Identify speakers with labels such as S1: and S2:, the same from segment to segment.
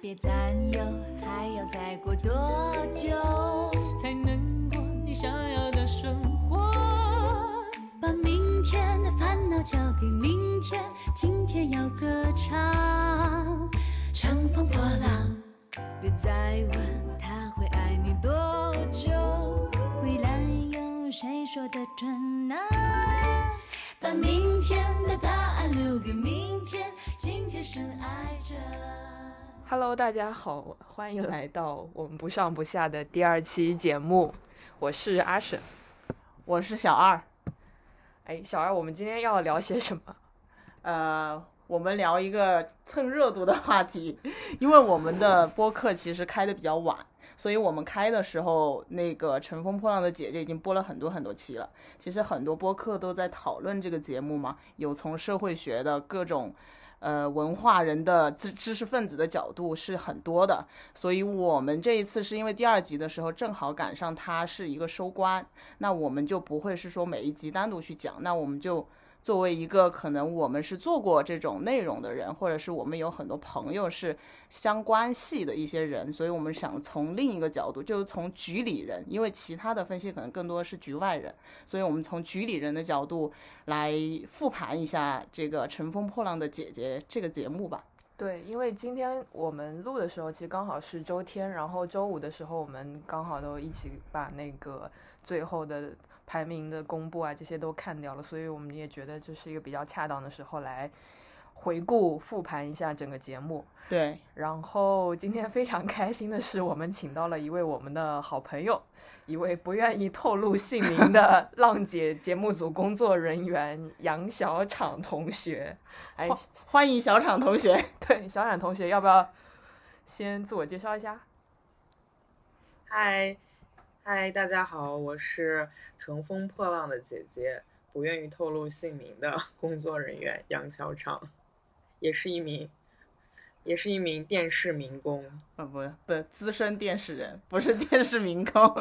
S1: 别担忧，还要再过多久
S2: 才能过你想要的生活？
S3: 把明天的烦恼交给明天，今天要歌唱，乘风破浪。
S1: 别再问他
S3: 准呢？把明天的答案留给明天，今天深爱着。
S2: Hello，大家好，欢迎来到我们不上不下的第二期节目，我是阿沈。
S4: 我是小二，
S2: 哎，小二，我们今天要聊些什么？
S4: 呃，我们聊一个蹭热度的话题，因为我们的播客其实开的比较晚，所以我们开的时候，那个《乘风破浪的姐姐》已经播了很多很多期了。其实很多播客都在讨论这个节目嘛，有从社会学的各种。呃，文化人的知知识分子的角度是很多的，所以我们这一次是因为第二集的时候正好赶上它是一个收官，那我们就不会是说每一集单独去讲，那我们就作为一个可能我们是做过这种内容的人，或者是我们有很多朋友是相关系的一些人，所以我们想从另一个角度，就是从局里人，因为其他的分析可能更多是局外人，所以我们从局里人的角度来复盘一下这个《乘风破浪的姐姐》这个节目吧。
S2: 对，因为今天我们录的时候，其实刚好是周天，然后周五的时候，我们刚好都一起把那个最后的排名的公布啊，这些都看掉了，所以我们也觉得这是一个比较恰当的时候来回顾复盘一下整个节目。
S4: 对，
S2: 然后今天非常开心的是，我们请到了一位我们的好朋友，一位不愿意透露姓名的浪姐节目组工作人员杨小厂同学。哎，
S4: 欢欢迎小厂同学。
S2: 对，小冉同学，要不要先自我介绍一下？
S5: 嗨，嗨，大家好，我是乘风破浪的姐姐，不愿意透露姓名的 工作人员杨小畅，也是一名，也是一名电视民工，
S4: 啊，不不，资深电视人，不是电视民工，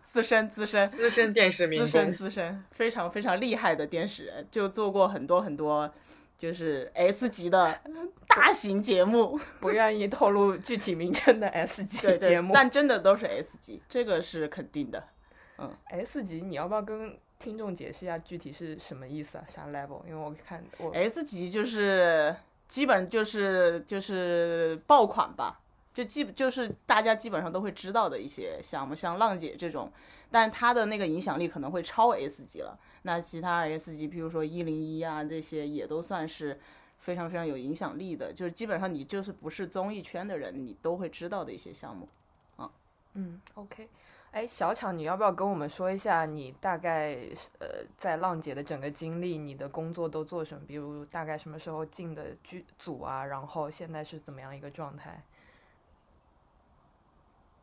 S4: 资深资深
S5: 资深电视民
S4: 资深
S5: 工。
S4: 资深，非常非常厉害的电视人，就做过很多很多，就是 S 级的大型节目，
S2: 不愿意透露具体名称的 S 级
S4: 对对
S2: 节目。
S4: 但真的都是 S 级，这个是肯定的。
S2: 嗯 S 级，你要不要跟听众解释一下具体是什么意思啊？啥 level？因为我看我
S4: S 级就是基本就是就是爆款吧，就基就是大家基本上都会知道的一些项目，像浪姐这种，但它的那个影响力可能会超 S 级了。那其他 S 级，譬如说一零一啊这些，也都算是非常非常有影响力的，就是基本上你就是不是综艺圈的人，你都会知道的一些项目。
S2: 啊嗯，OK。哎，小巧，你要不要跟我们说一下你大概呃在浪姐的整个经历，你的工作都做什么？比如大概什么时候进的剧组啊，然后现在是怎么样一个状态？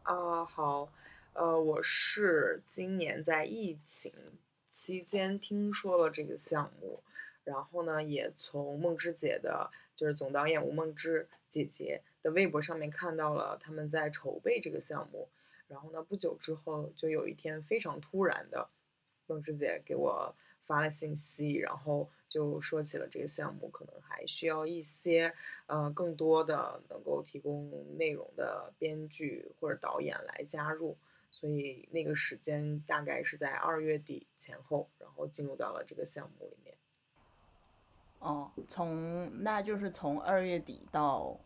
S5: 啊、好，呃，我是今年在疫情期间听说了这个项目，然后呢，也从梦之姐的，就是总导演吴梦之姐姐的微博上面看到了他们在筹备这个项目，然后呢，不久之后就有一天非常突然的，梦之姐给我发了信息，然后就说起了这个项目可能还需要一些呃更多的能够提供内容的编剧或者导演来加入，所以那个时间大概是在二月底前后，然后进入到了这个项目里面。
S4: 哦，从那就是从二月底到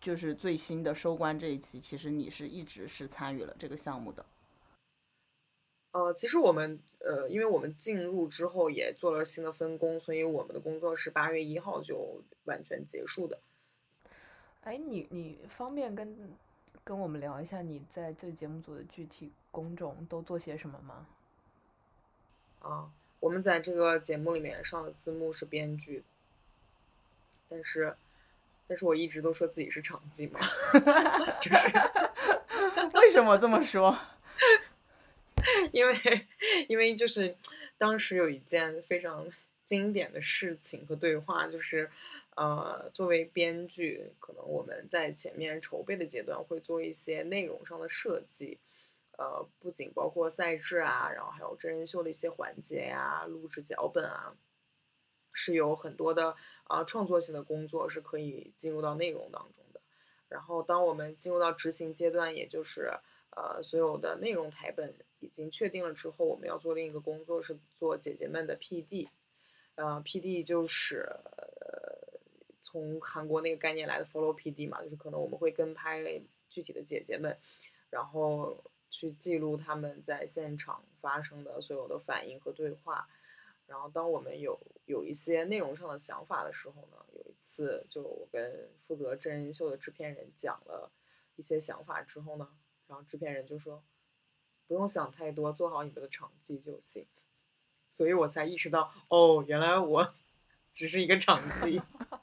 S4: 就是最新的收官这一期，其实你是一直是参与了这个项目的。
S5: 呃，其实我们呃，因为我们进入之后也做了新的分工，所以我们的工作是八月一号就完全结束的。
S2: 哎，你你方便跟跟我们聊一下你在这个节目组的具体工种都做些什么吗？
S5: 啊，我们在这个节目里面上的字幕是编剧，但是，但是我一直都说自己是场记嘛，就是
S4: 为什么这么说？
S5: 因为因为就是当时有一件非常经典的事情和对话，就是呃，作为编剧，可能我们在前面筹备的阶段会做一些内容上的设计，呃，不仅包括赛制啊，然后还有真人秀的一些环节呀、录制脚本啊，是有很多的啊、创作性的工作是可以进入到内容当中的。然后，当我们进入到执行阶段，也就是呃所有的内容台本已经确定了之后，我们要做另一个工作是做姐姐们的 PD。呃，PD 就是呃从韩国那个概念来的 follow PD 嘛，就是可能我们会跟拍具体的姐姐们，然后去记录他们在现场发生的所有的反应和对话。然后当我们有有一些内容上的想法的时候呢，有一次就我跟负责真人秀的制片人讲了一些想法之后呢，然后制片人就说不用想太多，做好你们的场记就行。所以我才意识到，哦，原来我 只是一个场记。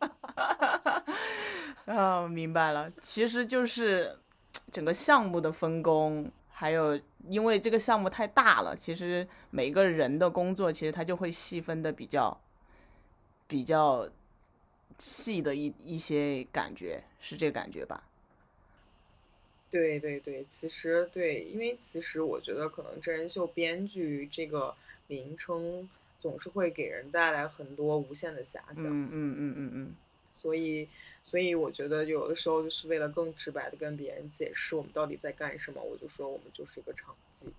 S4: 啊，明白了，其实就是整个项目的分工，还有因为这个项目太大了，其实每个人的工作其实他就会细分的比较比较细的一一些感觉，是这个感觉吧？
S5: 对对对，其实对，因为其实我觉得可能真人秀编剧这个名称总是会给人带来很多无限的遐想。
S4: 嗯嗯嗯嗯嗯，
S5: 所以，所以我觉得有的时候就是为了更直白的跟别人解释我们到底在干什么，我就说我们就是一个场记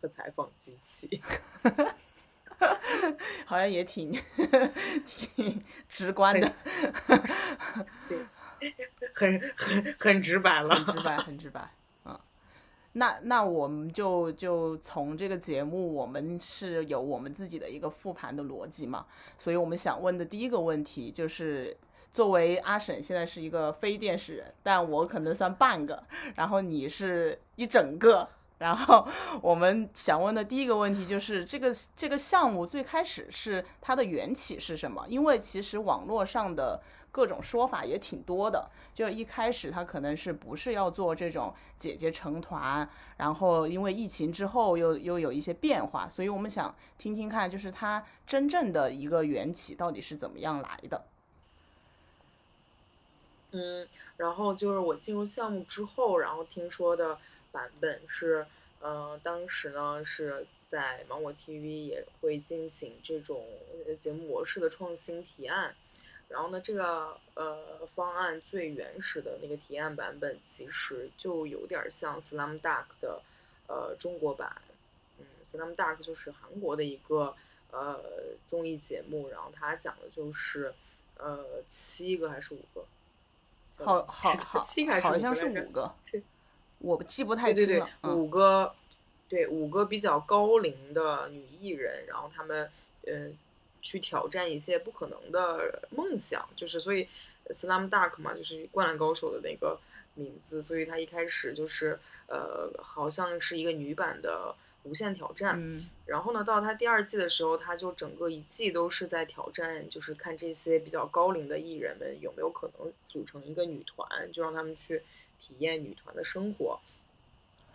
S5: 和采访机器。
S4: 好像也挺 挺直观的，
S5: 对，很很很直白了，
S4: 很直白，很直白。嗯，那那我们就就从这个节目，我们是有我们自己的一个复盘的逻辑嘛，所以我们想问的第一个问题就是。作为阿婶现在是一个非电视人，但我可能算半个，然后你是一整个。然后我们想问的第一个问题就是，这个这个项目最开始是它的缘起是什么？因为其实网络上的各种说法也挺多的，就一开始它可能是不是要做这种姐姐成团，然后因为疫情之后又又有一些变化，所以我们想听听看，就是它真正的一个缘起到底是怎么样来的。
S5: 嗯，然后就是我进入项目之后，然后听说的版本是，呃，当时呢是在芒果 TV 也会进行这种节目模式的创新提案，然后呢，这个呃方案最原始的那个提案版本，其实就有点像《Slam Dunk》的呃中国版，嗯，《Slam Dunk》就是韩国的一个呃综艺节目，然后它讲的就是呃七个还是五个。
S4: 好好 好，好像是
S5: 五个是，
S4: 我记不太清了。
S5: 五个，对五个比较高龄的女艺人，然后她们呃去挑战一些不可能的梦想，就是所以 Slam Dunk 嘛，就是灌篮高手的那个名字，所以它一开始就是呃好像是一个女版的无限挑战，
S4: 嗯。
S5: 然后呢，到他第二季的时候，他就整个一季都是在挑战，就是看这些比较高龄的艺人们有没有可能组成一个女团，就让他们去体验女团的生活。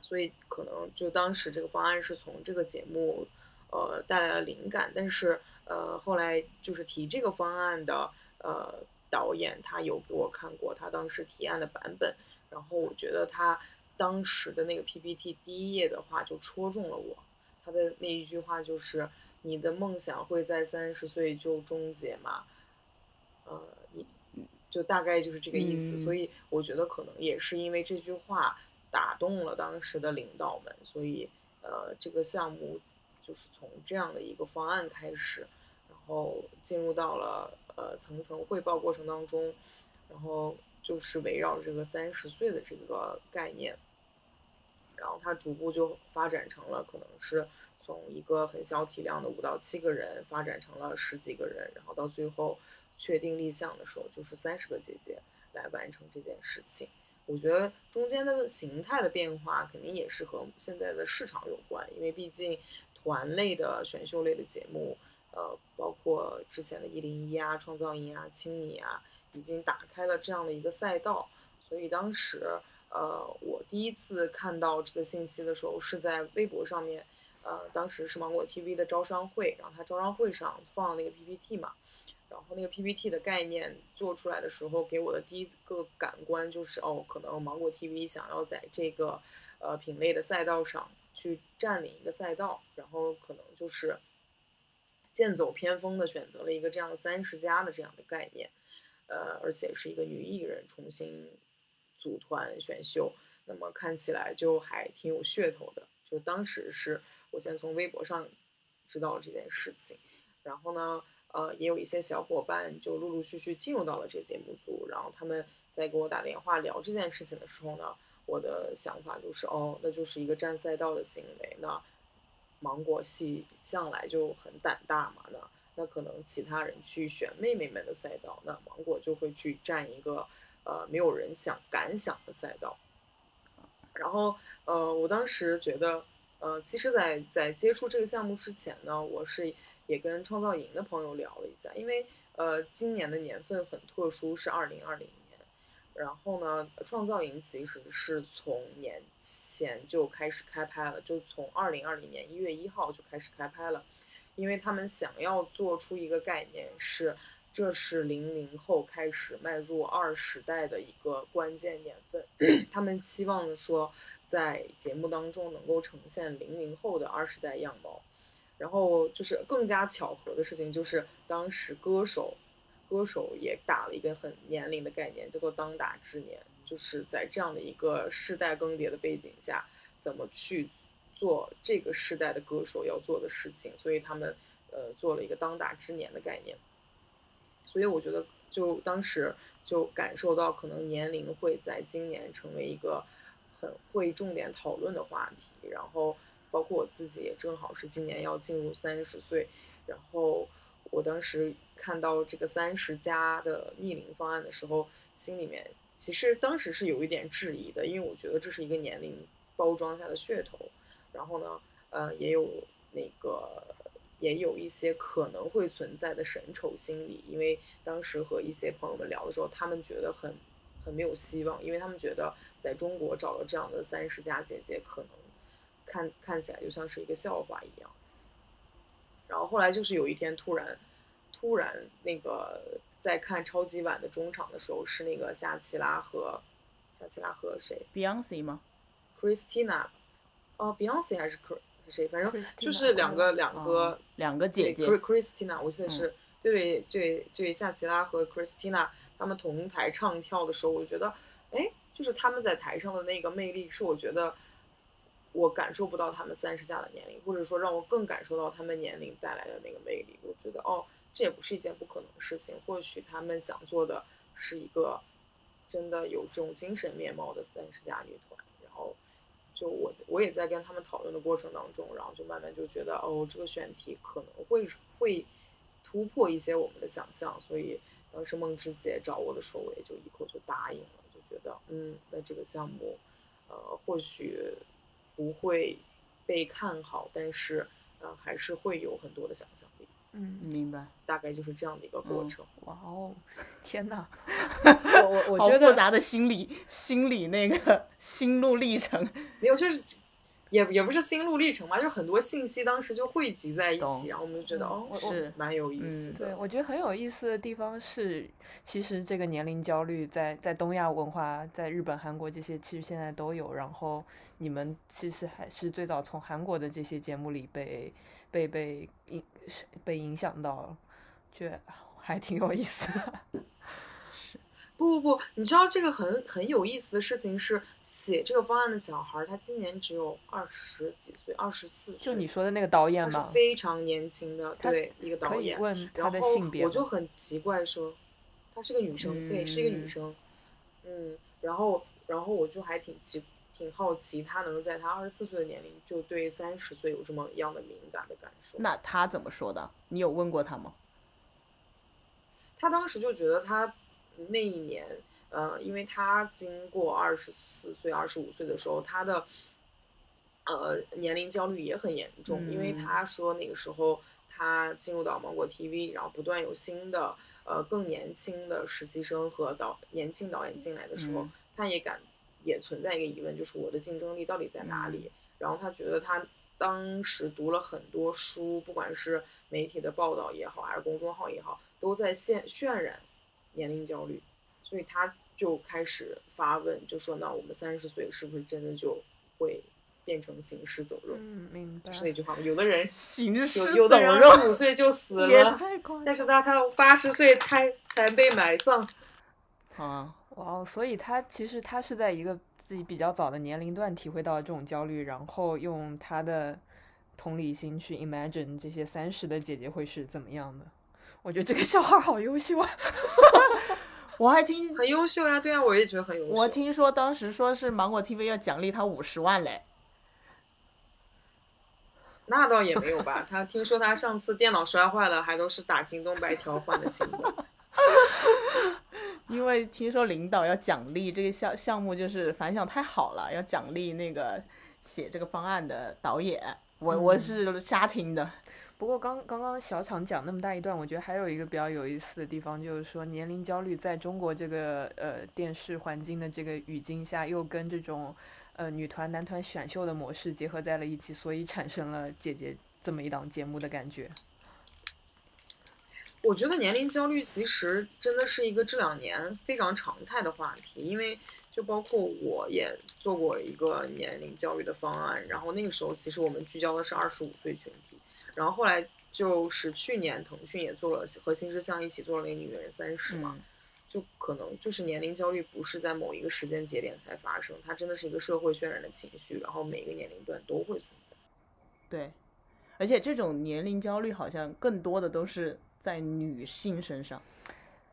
S5: 所以可能就当时这个方案是从这个节目，呃带来了灵感，但是呃后来就是提这个方案的呃导演他有给我看过他当时提案的版本，然后我觉得他当时的那个 PPT 第一页的话就戳中了我。他的那一句话就是：“你的梦想会在三十岁就终结吗？”呃，你就大概就是这个意思。
S4: 嗯
S5: 所以我觉得可能也是因为这句话打动了当时的领导们，所以呃，这个项目就是从这样的一个方案开始，然后进入到了呃层层汇报过程当中，然后就是围绕这个三十岁的这个概念。然后它逐步就发展成了，可能是从一个很小体量的五到七个人，发展成了十几个人，然后到最后确定立项的时候，就是三十个姐姐来完成这件事情。我觉得中间的形态的变化肯定也是和现在的市场有关，因为毕竟团类的选秀类的节目，呃，包括之前的一零一啊、创造营啊、青你啊，已经打开了这样的一个赛道，所以当时。呃，我第一次看到这个信息的时候是在微博上面，呃，当时是芒果 TV 的招商会，然后他招商会上放那个 PPT 嘛，然后那个 PPT 的概念做出来的时候，给我的第一个感官就是，哦，可能芒果 TV 想要在这个呃品类的赛道上去占领一个赛道，然后可能就是剑走偏锋的选择了一个这样的三十加的这样的概念，呃，而且是一个女艺人重新组团选秀，那么看起来就还挺有噱头的。就当时是我先从微博上知道了这件事情，然后呢，呃，也有一些小伙伴就陆陆续续进入到了这节目组，然后他们在给我打电话聊这件事情的时候呢，我的想法就是，哦，那就是一个占赛道的行为，那芒果系向来就很胆大嘛，那那可能其他人去选妹妹们的赛道，那芒果就会去占一个呃没有人想敢想的赛道。然后呃，我当时觉得，呃，其实在，在接触这个项目之前呢，我是也跟创造营的朋友聊了一下，因为呃，今年的年份很特殊，是二零二零年。然后呢，创造营其实是从年前就开始开拍了，就从二零二零年一月一号就开始开拍了，因为他们想要做出一个概念是，这是零零后开始迈入二时代的一个关键年份，他们期望说在节目当中能够呈现零零后的二十代样貌，然后就是更加巧合的事情就是当时歌手。歌手也打了一个很年龄的概念，叫做当打之年，就是在这样的一个世代更迭的背景下，怎么去做这个世代的歌手要做的事情，所以他们呃做了一个当打之年的概念。所以我觉得，就当时就感受到，可能年龄会在今年成为一个很会重点讨论的话题。然后，包括我自己也正好是今年要进入三十岁，然后我当时。看到这个三十加的逆龄方案的时候，心里面其实当时是有一点质疑的，因为我觉得这是一个年龄包装下的噱头。然后呢，呃，也有那个也有一些可能会存在的神丑心理，因为当时和一些朋友们聊的时候，他们觉得很很没有希望，因为他们觉得在中国找了这样的三十加姐姐，可能看看起来就像是一个笑话一样。然后后来就是有一天突然。突然，那个在看超级碗的中场的时候，是那个夏奇拉和夏奇拉和谁
S4: ？Beyonce 吗
S5: ？Christina，哦，Beyonce 还是 Chris 谁？反正就是两个两个
S4: 两个姐姐。
S5: Christina，我记得是对对对，夏奇拉和 Christina 他们同台唱跳的时候，我就觉得，哎，就是他们在台上的那个魅力，是我觉得我感受不到他们三十加的年龄，或者说让我更感受到他们年龄带来的那个魅力。我觉得，哦。这也不是一件不可能的事情，或许他们想做的是一个真的有这种精神面貌的三十加女团。就我我也在跟他们讨论的过程当中，然后就慢慢就觉得，哦，这个选题可能会会突破一些我们的想象。所以当时梦之姐找我的时候，我也就一口就答应了，就觉得，嗯，那这个项目，呃，或许不会被看好，但是，呃，还是会有很多的想象。
S2: 嗯，
S4: 明白，
S5: 大概就是这样的一个过程。
S2: 哇哦，天哪！
S4: 我我我觉得复杂的心理心理那个心路历程，
S5: 没有，就是也也不是心路历程嘛，就很多信息当时就汇集在一起，然后我们就觉得哦，
S4: 是
S5: 蛮有意思
S2: 的。对，我觉得很有意思的地方是，其实这个年龄焦虑在在东亚文化，在日本、韩国这些其实现在都有。然后你们其实还是最早从韩国的这些节目里被被被影。被影响到了，觉得还挺有意思的。
S5: 是，不不不，你知道这个很很有意思的事情是，写这个方案的小孩，他今年只有二十几岁，二十四岁。
S2: 就你说的那个导演吗？
S5: 非常年轻的，对，一个导演。
S2: 问他的
S5: 性别。我就很奇怪，说她是个女生，对，是一个女生。嗯，然后然后我就还挺奇。挺好奇，他能在他二十四岁的年龄就对三十岁有这么样的敏感的感受。
S4: 那他怎么说的？你有问过他吗？
S5: 他当时就觉得他那一年，呃，因为他经过二十四岁、二十五岁的时候，他的呃年龄焦虑也很严重，因为他说那个时候他进入到芒果 TV，然后不断有新的呃更年轻的实习生和导年轻导演进来的时候，他也感。也存在一个疑问，就是我的竞争力到底在哪里？然后他觉得他当时读了很多书，不管是媒体的报道也好，还是公众号也好，都在渲渲染年龄焦虑，所以他就开始发问，就说：“那我们三十岁是不是真的就会变成行尸走肉，
S2: 嗯，明白。
S5: 是那句话吗？有的人
S4: 行尸
S5: 有有的人二
S4: 走肉
S5: 十五岁就死
S4: 也
S5: 了，但是他他八十岁才才被埋葬。
S4: 啊！
S2: 哇哦，所以他其实他是在一个自己比较早的年龄段体会到这种焦虑，然后用他的同理心去 imagine 这些三十的姐姐会是怎么样的。我觉得这个小孩好优秀啊！
S4: 我还听
S5: 很优秀呀，对啊，我也觉得很优秀。
S4: 我听说当时说是芒果 TV 要奖励他五十万嘞，
S5: 那倒也没有吧，他听说他上次电脑摔坏了，还都是打京东白条换的新的。
S4: 因为听说领导要奖励这个项项目，就是反响太好了，要奖励那个写这个方案的导演。我我是瞎听的，
S2: 不过刚刚刚小厂讲那么大一段，我觉得还有一个比较有意思的地方，就是说年龄焦虑在中国这个呃电视环境的这个语境下，又跟这种呃女团男团选秀的模式结合在了一起，所以产生了姐姐这么一档节目的感觉。
S5: 我觉得年龄焦虑其实真的是一个这两年非常常态的话题，因为就包括我也做过一个年龄焦虑的方案，然后那个时候其实我们聚焦的是二十五岁群体，然后后来就是去年腾讯也做了和新之相一起做了那个女人三十嘛，
S4: 嗯
S5: 就可能就是年龄焦虑不是在某一个时间节点才发生，它真的是一个社会渲染的情绪，然后每个年龄段都会存在。
S4: 对，而且这种年龄焦虑好像更多的都是在女性身上。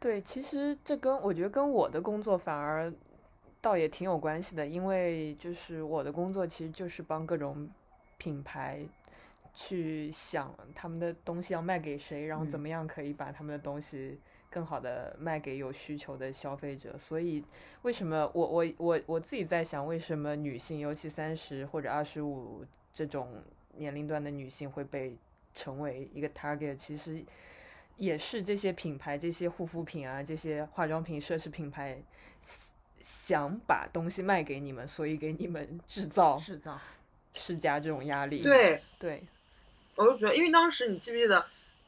S2: 对，其实这跟我觉得跟我的工作反而倒也挺有关系的，因为就是我的工作其实就是帮各种品牌去想他们的东西要卖给谁，然后怎
S4: 嗯
S2: 么样可以把他们的东西更好的卖给有需求的消费者。所以为什么我我我我自己在想，为什么女性，尤其三十或者二十五这种年龄段的女性会被成为一个 target？其实也是这些品牌、这些护肤品啊、这些化妆品、奢侈品牌想把东西卖给你们，所以给你们 制造、
S4: 制造，
S2: 施加这种压力。
S5: 对，
S2: 对，
S5: 我就觉得，因为当时你记不记得，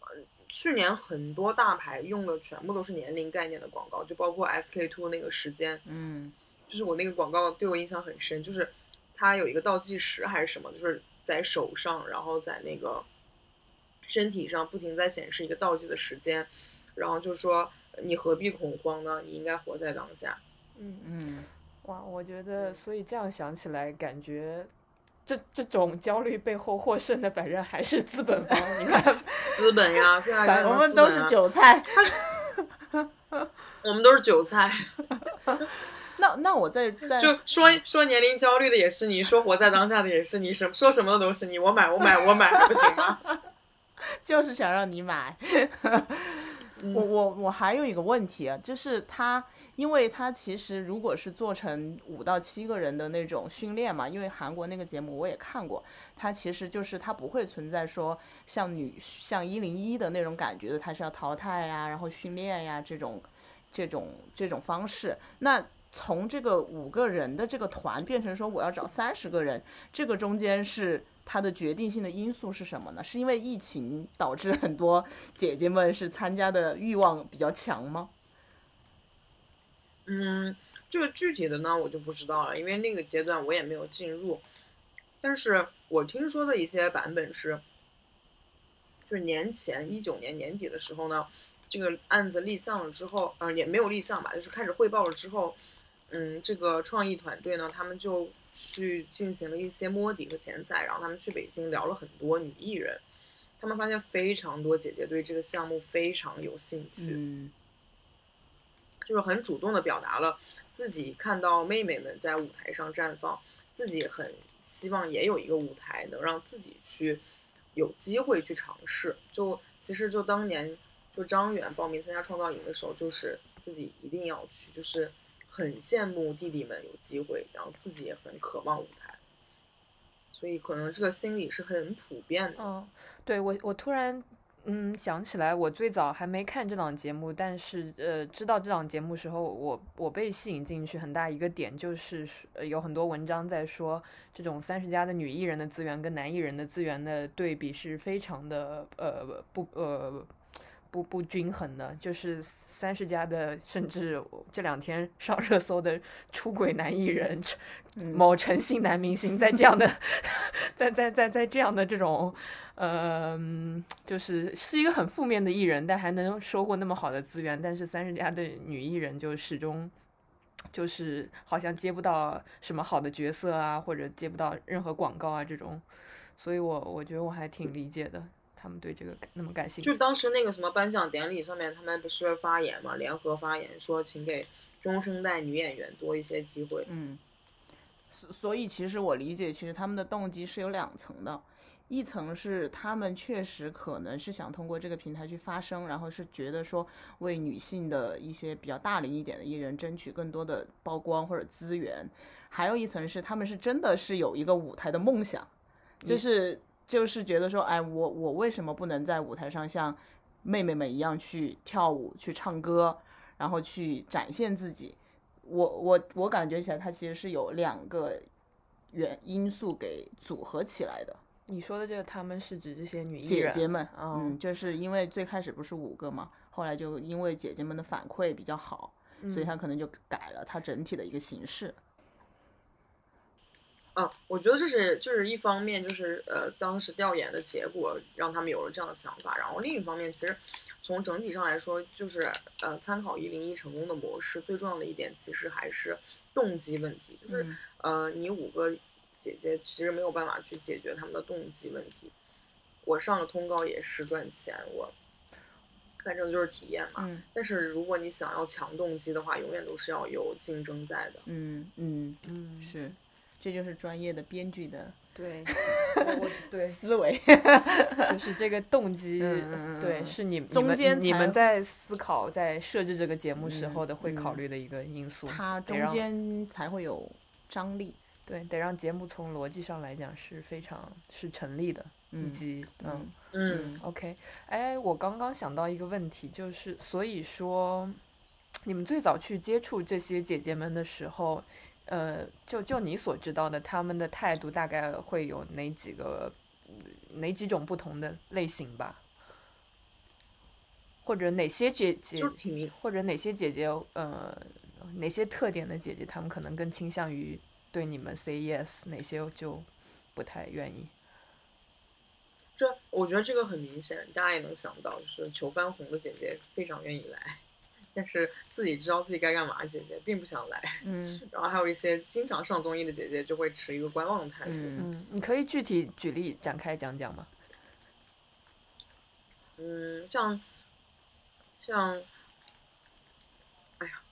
S5: 呃去年很多大牌用的全部都是年龄概念的广告，就包括 SK two 那个时间，
S4: 嗯
S5: 就是我那个广告对我印象很深，就是它有一个倒计时还是什么，就是在手上，然后在那个身体上不停在显示一个倒计的时间，然后就说你何必恐慌呢？你应该活在当下。
S2: 嗯，
S4: 嗯，
S2: 哇，我觉得，所以这样想起来，感觉这这种焦虑背后获胜的，反正还是资本方。你看，
S5: 资本呀，对啊，
S4: 反 我们都是韭菜。
S5: 我们都是韭菜。
S4: 那那我再再
S5: 就说说年龄焦虑的也是你，说活在当下的也是你，什说什么的都是你。我买，我买，我买，还不行吗？
S4: 就是想让你买。我我我还有一个问题啊，就是它，因为它其实如果是做成五到七个人的那种训练嘛，因为韩国那个节目我也看过，它其实就是它不会存在说像女像一零一的那种感觉的，它是要淘汰呀，然后训练呀这种这种这种方式。那从这个五个人的这个团变成说我要找三十个人，这个中间是它的决定性的因素是什么呢？是因为疫情导致很多姐姐们是参加的欲望比较强吗？
S5: 嗯，这个具体的呢，我就不知道了，因为那个阶段我也没有进入。但是我听说的一些版本是，就是年前一九年年底的时候呢，这个案子立项了之后，呃，也没有立项吧，就是开始汇报了之后，嗯，这个创意团队呢，他们就去进行了一些摸底和前采，然后他们去北京聊了很多女艺人，他们发现非常多姐姐对这个项目非常有兴趣，
S4: 嗯
S5: 就是很主动的表达了自己看到妹妹们在舞台上绽放，自己很希望也有一个舞台能让自己去有机会去尝试。就其实就当年就张远报名参加创造营的时候，就是自己一定要去，就是很羡慕弟弟们有机会，然后自己也很渴望舞台，所以可能这个心理是很普遍的。
S2: 嗯，对我我突然嗯想起来，我最早还没看这档节目，但是呃知道这档节目时候，我我被吸引进去很大一个点就是有很多文章在说这种三十加的女艺人的资源跟男艺人的资源的对比是非常的呃不呃。不不均衡的，就是三十家的，甚至这两天上热搜的出轨男艺人，某诚信男明星，在这样的，在在在在这样的这种，呃，就是是一个很负面的艺人，但还能收获那么好的资源，但是三十家的女艺人就始终。就是好像接不到什么好的角色啊，或者接不到任何广告啊这种，所以我我觉得我还挺理解的，他们对这个那么感兴趣。
S5: 就当时那个什么颁奖典礼上面，他们不是发言嘛，联合发言说，请给中生代女演员多一些机会。
S4: 嗯，所所以其实我理解，其实他们的动机是有两层的。一层是他们确实可能是想通过这个平台去发声，然后是觉得说为女性的一些比较大龄一点的艺人争取更多的曝光或者资源，还有一层是他们是真的是有一个舞台的梦想，就是就是觉得说，哎，我我为什么不能在舞台上像妹妹们一样去跳舞、去唱歌，然后去展现自己？我我我感觉起来，它其实是有两个原因素给组合起来的。
S2: 你说的这个，他们是指这些女
S4: 姐姐们，嗯，就是因为最开始不是五个嘛，后来就因为姐姐们的反馈比较好，所以他可能就改了他整体的一个形式。
S5: 嗯，我觉得这是就是一方面，就是呃，当时调研的结果让他们有了这样的想法，然后另一方面，其实从整体上来说，就是呃，参考一零一成功的模式，最重要的一点其实还是动机问题，就是呃，你五个。姐姐其实没有办法去解决他们的动机问题。我上了通告也是赚钱，我反正就是体验嘛。但是如果你想要强动机的话，永远都是要有竞争在的。
S4: 嗯嗯嗯，是，这就是专业的编剧的
S2: 对，对
S4: 思维，
S2: 就是这个动机，对，是你
S4: 中间
S2: 你们在思考在设置这个节目时候的会考虑的一个因素。
S4: 它中间才会有张力。
S2: 对，得让节目从逻辑上来讲是非常是成立的，以及嗯
S5: 嗯
S2: ，OK，哎，我刚刚想到一个问题，就是所以说，你们最早去接触这些姐姐们的时候，呃，就就你所知道的，他们的态度大概会有哪几个哪几种不同的类型吧？或者哪些姐姐，或者哪些姐姐，呃，哪些特点的姐姐，她们可能更倾向于。对你们 say yes，哪些就不太愿意。
S5: 这我觉得这个很明显，大家也能想到，就是求翻红的姐姐非常愿意来，但是自己知道自己该干嘛，姐姐并不想来。
S2: 嗯。
S5: 然后还有一些经常上综艺的姐姐，就会持一个观望态度。
S2: 嗯，你可以具体举例展开讲讲吗？
S5: 嗯，像像。哎呀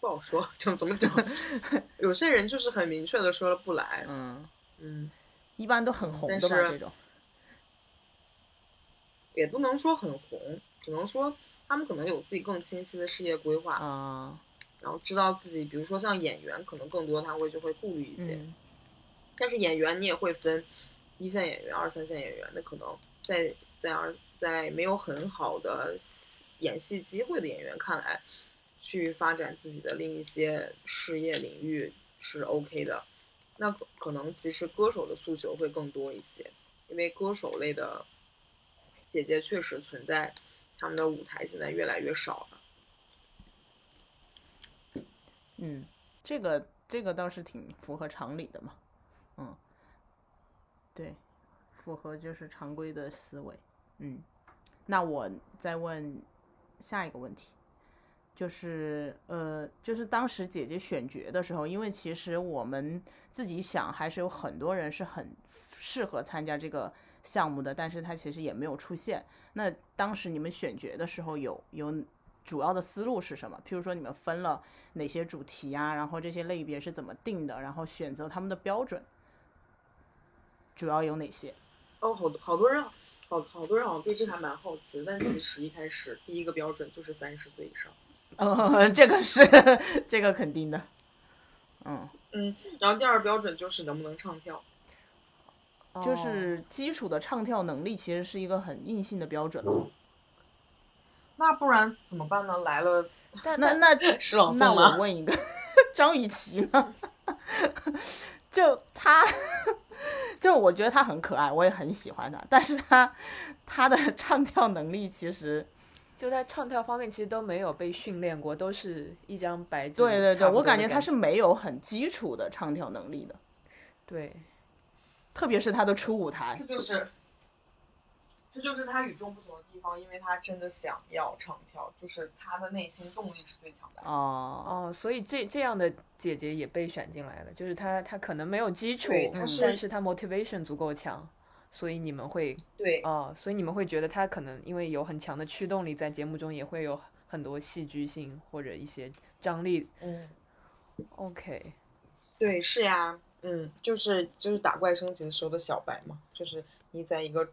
S5: 不好说，讲怎么讲？有些人就是很明确的说了不来。
S4: 嗯
S5: 嗯，
S4: 一般都很红的吧？这种
S5: 也不能说很红，只能说他们可能有自己更清晰的事业规划
S4: 啊，
S5: 然后知道自己，比如说像演员，可能更多他会就会顾虑一些。但是演员你也会分一线演员、二三线演员，那可能在在二在没有很好的演戏机会的演员看来。去发展自己的另一些事业领域是 OK 的，那可能其实歌手的诉求会更多一些，因为歌手类的姐姐确实存在，他们的舞台现在越来越少了。
S4: 嗯，这个这个倒是挺符合常理的嘛，嗯，对，符合就是常规的思维，嗯，那我再问下一个问题。就是呃，就是当时姐姐选角的时候，因为其实我们自己想，还是有很多人是很适合参加这个项目的，但是他其实也没有出现。那当时你们选角的时候，有有主要的思路是什么？譬如说你们分了哪些主题啊，然后这些类别是怎么定的，然后选择他们的标准主要有哪些？
S5: 哦，好多好多人，好好多人好像对这还蛮好奇，但其实一开始第一个标准就是三十岁以上。
S4: 嗯，这个是这个肯定的，嗯
S5: 嗯，然后第二标准就是能不能唱跳，
S4: 就是基础的唱跳能力，其实是一个很硬性的标准。
S5: 那不然怎么办呢？来了，
S4: 那那
S5: 是朗
S4: 诵吗？我问一个，张雨绮呢？就她，就我觉得她很可爱，我也很喜欢她，但是她她的唱跳能力其实。
S2: 就在唱跳方面其实都没有被训练过，都是一张白纸。
S4: 对对对，我感觉
S2: 他
S4: 他是没有很基础的唱跳能力的，
S2: 对，
S4: 特别是他的初舞台
S5: 这。就是，这就是他与众不同的地方，因为他真的想要唱跳，就是他的内心动力是最强大的。
S4: 哦，
S2: 哦，所以这这样的姐姐也被选进来了，就是她她可能没有基础
S5: 对，她是
S2: 但是她 motivation 足够强，所以你们会
S5: 对，
S2: 哦，所以你们会觉得她可能因为有很强的驱动力，在节目中也会有很多戏剧性或者一些张力。
S5: 嗯
S2: ，OK，
S5: 对，是呀，嗯，就是就是打怪升级的时候的小白嘛，就是你在一个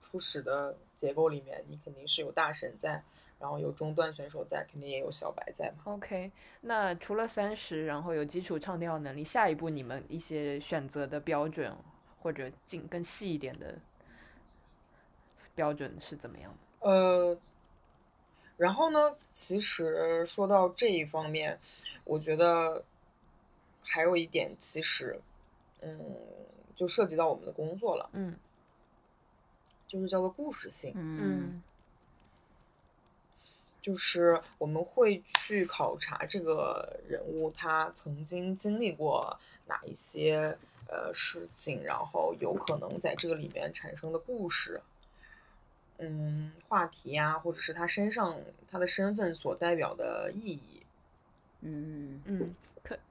S5: 初始的结构里面，你肯定是有大神在，然后有中段选手在，肯定也有小白在嘛。
S2: OK，那除了三十，然后有基础唱跳能力，下一步你们一些选择的标准或者进更细一点的标准是怎么样的？
S5: 呃，然后呢，其实说到这一方面，我觉得还有一点，其实，嗯，就涉及到我们的工作了，
S2: 嗯
S5: 就是叫做故事性。
S4: 嗯
S2: 嗯
S5: 就是我们会去考察这个人物他曾经经历过哪一些呃事情，然后有可能在这个里面产生的故事，嗯，话题呀、或者是他身上他的身份所代表的意义，
S4: 嗯，
S2: 嗯，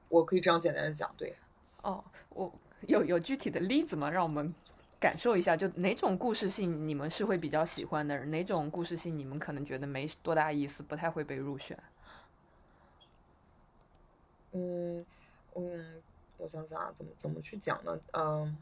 S5: 我可以这样简单的讲，对。
S2: 哦，我有有具体的例子吗？让我们感受一下，就哪种故事性你们是会比较喜欢的，哪种故事性你们可能觉得没多大意思，不太会被入选。
S5: 嗯嗯，我想想啊，怎么怎么去讲呢？嗯，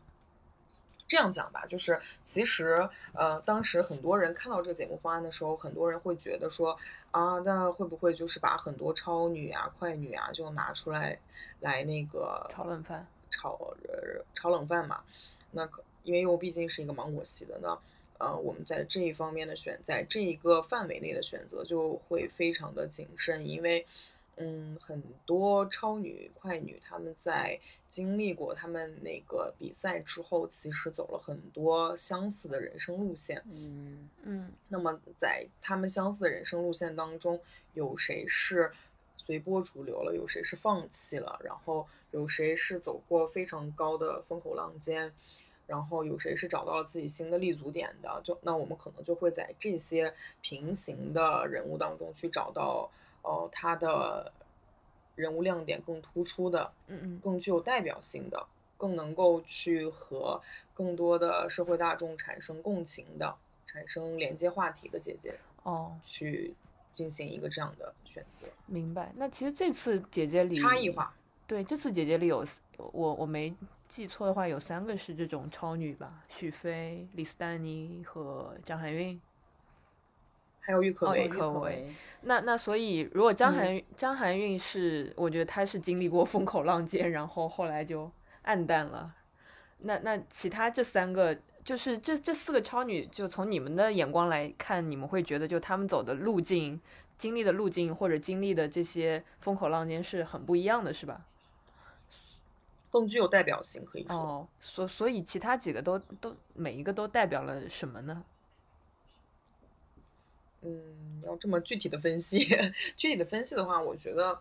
S5: 这样讲吧，就是其实呃，当时很多人看到这个节目方案的时候，很多人会觉得说啊，那会不会就是把很多超女啊、快女啊就拿出来来那个
S2: 炒冷饭，
S5: 炒呃炒冷饭嘛？那可因为又毕竟是一个芒果系的，呢呃我们在这一方面的选，在这一个范围内的选择就会非常的谨慎，因为嗯很多超女、快女她们在经历过他们那个比赛之后，其实走了很多相似的人生路线。
S4: 嗯。
S2: 嗯。
S5: 那么在他们相似的人生路线当中，有谁是随波逐流了，有谁是放弃了，然后有谁是走过非常高的风口浪尖，然后有谁是找到了自己新的立足点的，就那我们可能就会在这些平行的人物当中去找到，呃，他的人物亮点更突出的，
S2: 嗯嗯
S5: 更具有代表性的，更能够去和更多的社会大众产生共情的、产生连接话题的姐姐
S2: 哦，
S5: 去进行一个这样的选择，
S2: 明白。那其实这次姐姐里
S5: 差异化。
S2: 对，这次姐姐里有我我没记错的话，有三个是这种超女吧，许飞、李斯丹妮和张含韵。
S5: 还有郁可
S2: 哦
S5: 唯，
S2: 郁可唯那那所以，如果张含、张含韵是，我觉得她是经历过风口浪尖，然后后来就暗淡了。那那其他这三个，就是这这四个超女，就从你们的眼光来看，你们会觉得就她们走的路径、经历的路径或者经历的这些风口浪尖是很不一样的，是吧？
S5: 更具有代表性，可以说。
S2: 哦，所所以其他几个都都每一个都代表了什么呢？
S5: 嗯，要这么具体的分析，具体的分析的话，我觉得，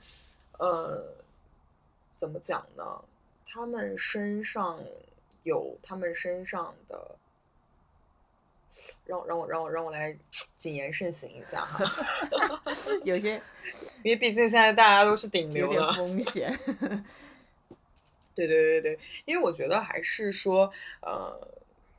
S5: 呃，怎么讲呢？他们身上有他们身上的，让让我让我让我来谨言慎行一下哈，
S4: 有些
S5: 因为毕竟现在大家都是顶
S4: 有点
S5: 流了。
S4: 风险。
S5: 对对对对，因为我觉得还是说，呃，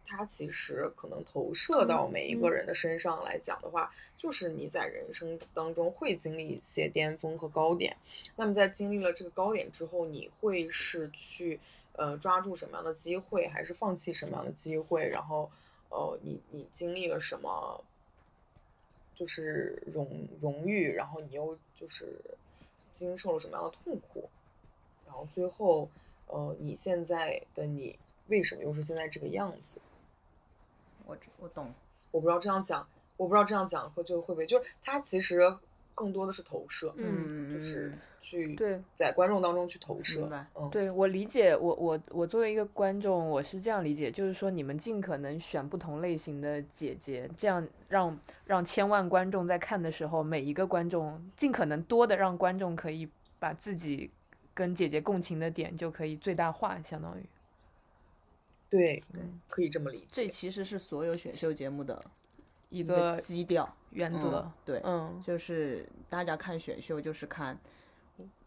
S5: 它其实可能投射到每一个人的身上来讲的话，就是你在人生当中会经历一些巅峰和高点。那么在经历了这个高点之后，你会是去呃抓住什么样的机会，还是放弃什么样的机会？然后呃，你你经历了什么？就是荣荣誉，然后你又就是经受了什么样的痛苦，然后最后，呃，你现在的你为什么又是现在这个样子？
S4: 我我懂，
S5: 我不知道这样讲，我不知道这样讲会就会不会，就是他其实更多的是投射，
S2: 嗯
S5: 就是去
S2: 对
S5: 在观众当中去投射
S4: 明白，
S5: 嗯，
S2: 对我理解，我我我作为一个观众，我是这样理解，就是说你们尽可能选不同类型的姐姐，这样让让千万观众在看的时候，每一个观众尽可能多的让观众可以把自己跟姐姐共情的点就可以最大化，相当于
S5: 对，可以这么理解这。
S4: 其实是所有选秀节目的一
S2: 一个
S4: 基调
S2: 原则。
S4: 嗯对，
S2: 嗯，
S4: 就是大家看选秀就是看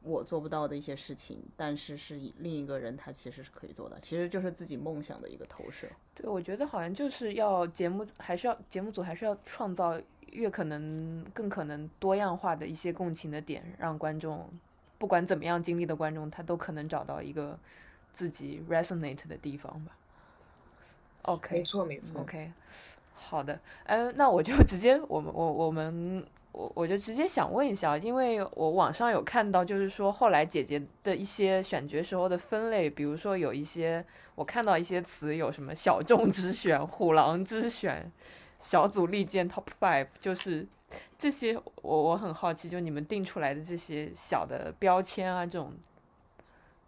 S4: 我做不到的一些事情，但是是以另一个人他其实是可以做的，其实就是自己梦想的一个投射。
S2: 对，我觉得好像就是要节目，还是要节目组还是要创造越可能更可能多样化的一些共情的点，让观众不管怎么样经历的观众，他都可能找到一个自己 resonate 的地方吧。OK，
S5: 没错，没错。
S2: OK，好的，嗯，那我就直接，我们我我们我我就直接想问一下，因为我网上有看到，就是说后来姐姐的一些选角时候的分类，比如说有一些我看到一些词有什么小众之选、虎狼之选、小组利剑 Top Five，就是这些我我很好奇，就你们定出来的这些小的标签啊，这种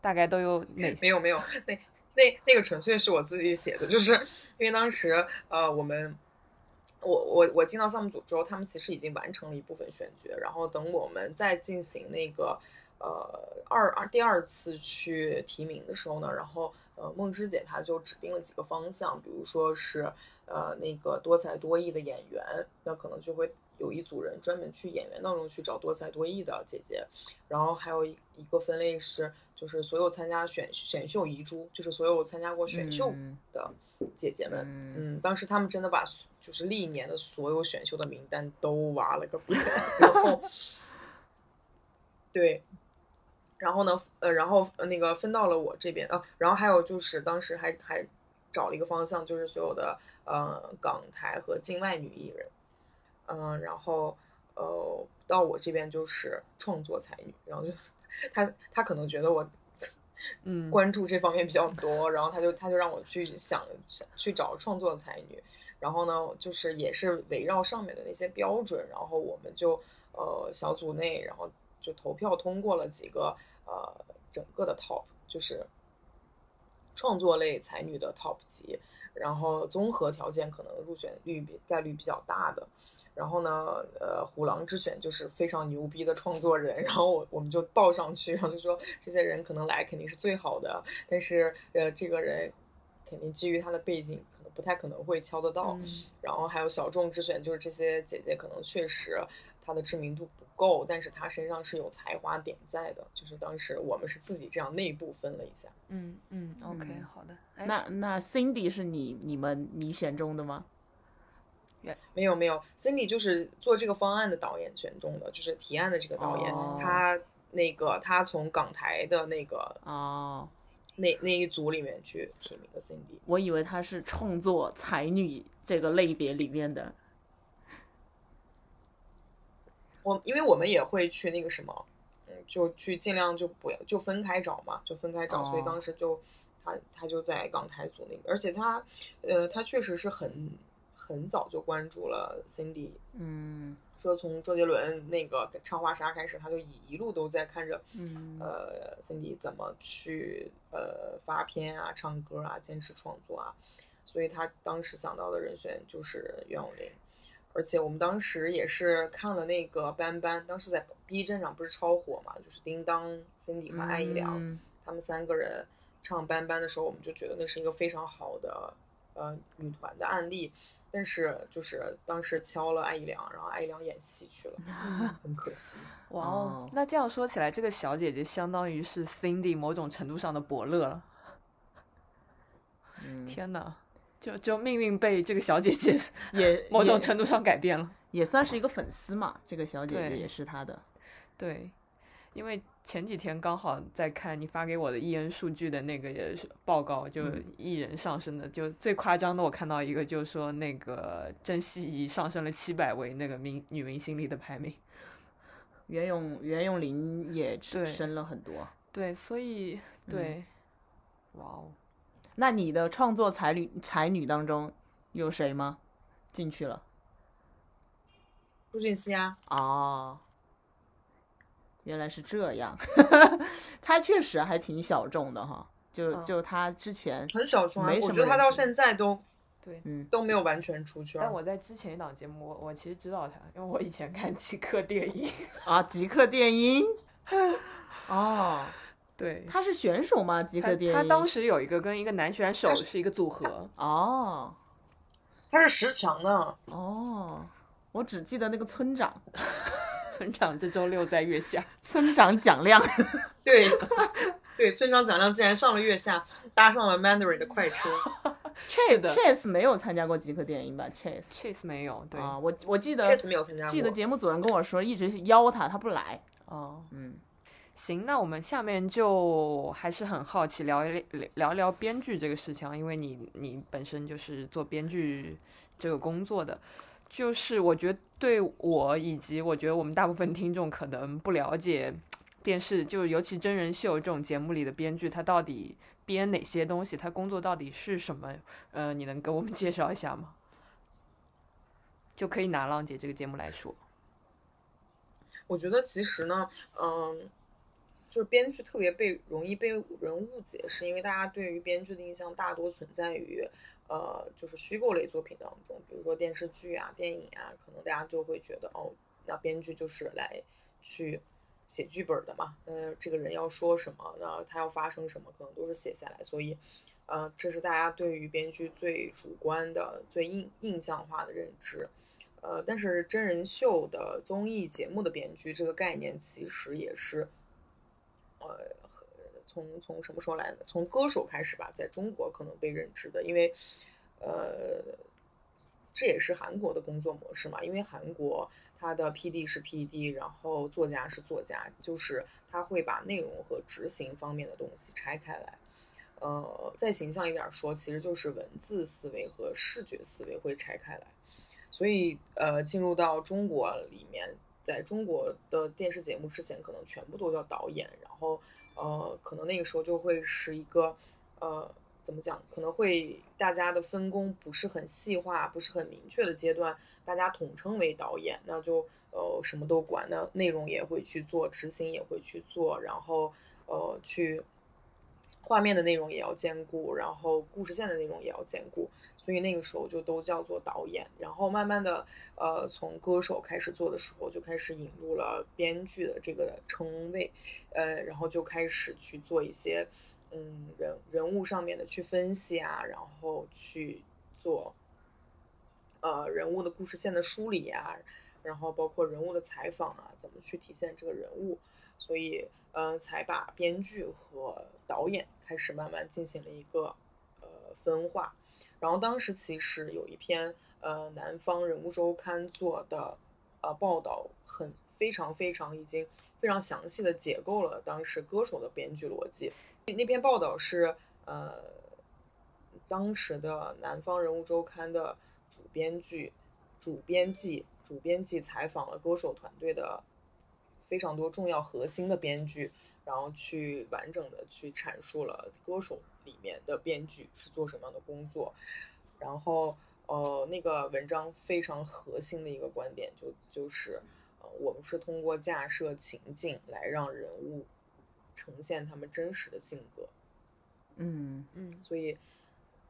S2: 大概都有哪？
S5: 没有没有，那那那个纯粹是我自己写的，就是因为当时呃我们。我我我进到项目组之后，他们其实已经完成了一部分选角，然后等我们再进行那个呃二二第二次去提名的时候呢，然后呃梦之姐她就指定了几个方向，比如说是呃那个多才多艺的演员，那可能就会有一组人专门去演员当中去找多才多艺的姐姐，然后还有一一个分类是就是所有参加选选秀遗珠，就是所有参加过选秀
S4: 嗯。
S5: 的姐姐们，
S4: 嗯。
S5: 嗯，当时他们真的把就是历年的所有选秀的名单都挖了个遍，然后 对，然后呢，呃，然后呃那个分到了我这边啊，然后还有就是当时还还找了一个方向，就是所有的呃港台和境外女艺人，嗯、然后呃到我这边就是创作才女，然后就他他可能觉得我
S2: 嗯，
S5: 关注这方面比较多，然后他就他就让我去想想去找创作才女，然后呢，就是也是围绕上面的那些标准，然后我们就呃小组内，然后就投票通过了几个呃整个的 top，就是创作类才女的 top 级，然后综合条件可能入选率比概率比较大的。然后呢，呃，虎狼之选就是非常牛逼的创作人，然后我我们就报上去，然后就说这些人可能来肯定是最好的，但是呃，这个人肯定基于他的背景，可能不太可能会敲得到。
S2: 嗯
S5: 然后还有小众之选，就是这些姐姐可能确实她的知名度不够，但是她身上是有才华点在的。就是当时我们是自己这样内部分了一下。
S2: 嗯嗯，OK，
S4: 嗯
S2: 好的。哎
S4: 那那 Cindy 是你你们你选中的吗？
S5: 没有没有，Cindy 就是做这个方案的导演选中的，就是提案的这个导演，
S4: 哦。
S5: 他那个他从港台的那个
S4: 哦，
S5: 那那一组里面去提名的 Cindy。
S4: 我以为他是创作才女这个类别里面的。
S5: 我因为我们也会去那个什么，嗯，就去尽量就不要就分开找嘛，就分开找，所以
S4: 哦。
S5: 当时就他他就在港台组那边，而且他呃他确实是很很早就关注了 Cindy，
S4: 嗯
S5: 说从周杰伦那个唱花沙开始，他就一一路都在看着
S4: 嗯
S5: 呃 Cindy 怎么去呃发片啊、唱歌啊、坚持创作啊，所以他当时想到的人选就是袁咏琳。而且我们当时也是看了那个班班，当时在 B 站上不是超火嘛，就是叮当、Cindy 和艾怡良、
S4: 嗯
S5: 他们三个人唱班班的时候，我们就觉得那是一个非常好的呃女团的案例。但是就是当时敲了艾怡良，然后艾怡良演戏去了，很可惜。
S2: 哇哦
S4: 哦，
S2: 那这样说起来，这个小姐姐相当于是 Cindy 某种程度上的伯乐了。
S4: 嗯，
S2: 天哪，就就命运被这个小姐姐
S4: 也
S2: 某种程度上改变了。
S4: 也算是一个粉丝嘛，这个小姐姐也是她的。
S2: 对，因为前几天刚好在看你发给我的 EN 数据的那个也是报告，就
S4: 嗯
S2: 艺人上升的，就最夸张的，我看到一个就是说那个郑希怡上升了七百位那个明女明星里的排名。
S4: 袁咏袁咏琳也
S2: 对
S4: 升了很多。
S2: 对，所以
S4: 嗯
S2: 对，哇哦，
S4: 那你的创作才女才女当中有谁吗？进去了
S5: 朱俊熙啊，
S4: 哦，原来是这样，他确实还挺小众的哈。就
S2: 嗯
S4: 就他之前
S5: 很小众啊
S4: 没，什
S5: 我
S4: 么
S5: 觉得他到现在都
S2: 对，
S4: 嗯
S5: 都没有完全出圈。
S2: 但我在之前一档节目，我我其实知道他，因为我以前看极客电影。
S4: 啊，极客电音，哦，
S2: 对，
S4: 他是选手吗？极客电音，
S2: 他当时有一个跟一个男选手是一个组合，
S4: 哦
S5: 他是十强呢，
S4: 哦，我只记得那个村长，
S2: 村长这周六在月下。
S4: 村长蒋亮，
S5: 对对，村长蒋亮竟然上了月下，搭上了 Mandarin 的快车。
S4: Chase Chase 没有参加过极客电影吧？Chase
S2: Chase 没有，对，
S4: 啊，我我记得
S5: 这次没有参加过。
S4: 记得节目组人跟我说，一直是邀他，他不来。
S2: 哦，
S4: 嗯，
S2: 行，那我们下面就还是很好奇聊一聊一聊编剧这个事情啊，因为你你本身就是做编剧这个工作的，就是我觉得对我以及我觉得我们大部分听众可能不了解电视，就尤其真人秀这种节目里的编剧，他到底编哪些东西，他工作到底是什么？呃，你能给我们 介绍一下吗？就可以拿浪姐这个节目来说，
S5: 我觉得其实呢，嗯，就是编剧特别被容易被人误解，是因为大家对于编剧的印象大多存在于，呃，就是虚构类作品当中，比如说电视剧啊、电影啊，可能大家就会觉得哦，那编剧就是来去写剧本的嘛，呃，这个人要说什么，那他要发生什么，可能都是写下来，所以，呃，这是大家对于编剧最主观的、最印印象化的认知。呃，但是真人秀的综艺节目的编剧这个概念，其实也是，呃，从从什么时候来的？从歌手开始吧，在中国可能被认知的，因为，呃，这也是韩国的工作模式嘛，因为韩国它的 PD 是 PD，然后作家是作家，就是他会把内容和执行方面的东西拆开来。呃，再形象一点说，其实就是文字思维和视觉思维会拆开来。所以，呃，进入到中国里面，在中国的电视节目之前，可能全部都叫导演，然后，呃，可能那个时候就会是一个，呃，怎么讲？可能会大家的分工不是很细化、不是很明确的阶段，大家统称为导演，那就呃什么都管，那内容也会去做，执行也会去做，然后呃去画面的内容也要兼顾，然后故事线的内容也要兼顾。所以那个时候就都叫做导演，然后慢慢的，呃，从歌手开始做的时候，就开始引入了编剧的这个称谓，呃，然后就开始去做一些，嗯，人人物上面的去分析啊，然后去做，呃，人物的故事线的梳理啊，然后包括人物的采访啊，怎么去体现这个人物，所以，呃，才把编剧和导演开始慢慢进行了一个，呃，分化。然后当时其实有一篇呃南方人物周刊做的呃报道，很非常非常已经非常详细的解构了当时歌手的编剧逻辑。那篇报道是呃当时的南方人物周刊的主编剧、主编辑、主编辑采访了歌手团队的非常多重要核心的编剧，然后去完整的去阐述了歌手里面的编剧是做什么样的工作，然后呃那个文章非常核心的一个观点就就是呃我们是通过架设情境来让人物呈现他们真实的性格，
S4: 嗯。
S2: 嗯。
S5: 所以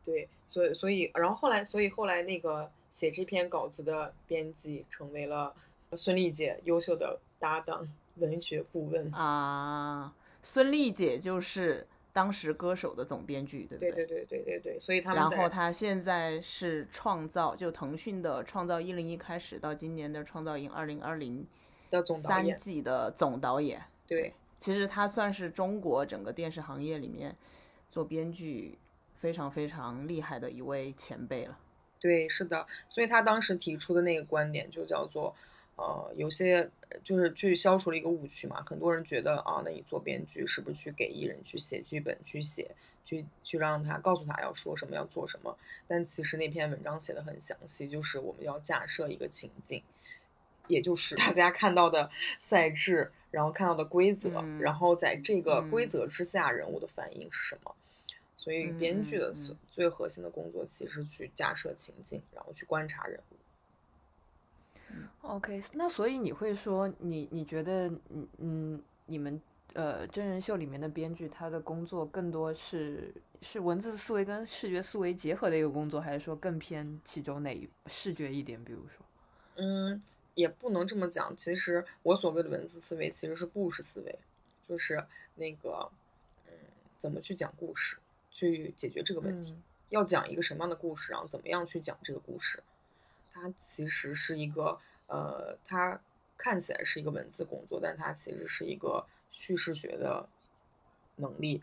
S5: 对，所以所以然后后来所以后来那个写这篇稿子的编辑成为了孙俪姐优秀的搭档文学顾问。
S4: 啊，孙俪姐就是当时歌手的总编剧，对不
S5: 对对对对对对，所以他们
S4: 然后她现在是创造，就腾讯的创造一零一开始到今年的创造营二零二零
S5: 的总导
S4: 三，季的总导演。
S5: 对
S4: 其实她算是中国整个电视行业里面做编剧非常非常厉害的一位前辈了。
S5: 对，是的，所以他当时提出的那个观点就叫做，呃，有些就是去消除了一个误区嘛。很多人觉得啊，那你做编剧是不是去给艺人去写剧本，去写，去去让他告诉他要说什么，要做什么？但其实那篇文章写的很详细，就是我们要假设一个情境，也就是大家看到的赛制，然后看到的规则，
S4: 嗯
S5: 然后在这个
S4: 嗯
S5: 规则之下，人物的反应是什么？所以
S4: 嗯
S5: 编剧的
S4: 嗯
S5: 最
S4: 嗯
S5: 最核心的工作其实去架设情境，然后去观察人物。
S2: OK，那所以你会说你你觉得嗯嗯你们呃真人秀里面的编剧他的工作更多是是文字思维跟视觉思维结合的一个工作，还是说更偏其中哪一视觉一点？比如说，
S5: 嗯，也不能这么讲。其实我所谓的文字思维其实是故事思维，就是那个嗯怎么去讲故事，去解决这个问题。
S2: 嗯
S5: 要讲一个什么样的故事，然后怎么样去讲这个故事，它其实是一个呃，它看起来是一个文字工作，但它其实是一个叙事学的能力。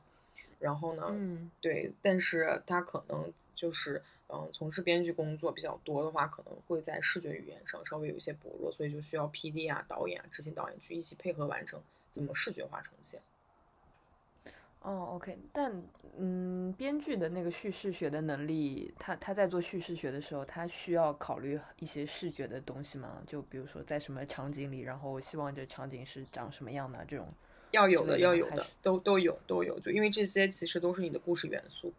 S5: 然后呢，
S2: 嗯
S5: 对，但是它可能就是嗯，从事编剧工作比较多的话，可能会在视觉语言上稍微有一些薄弱，所以就需要 P.D. 啊、导演啊、执行导演去一起配合完成，怎么视觉化呈现。
S2: 哦，OK，但嗯，编剧的那个叙事学的能力，他他在做叙事学的时候，他需要考虑一些视觉的东西吗？就比如说在什么场景里，然后希望这场景是长什么样的这种。
S5: 要有的，要有的都都有都有，就因为这些其实都是你的故事元素。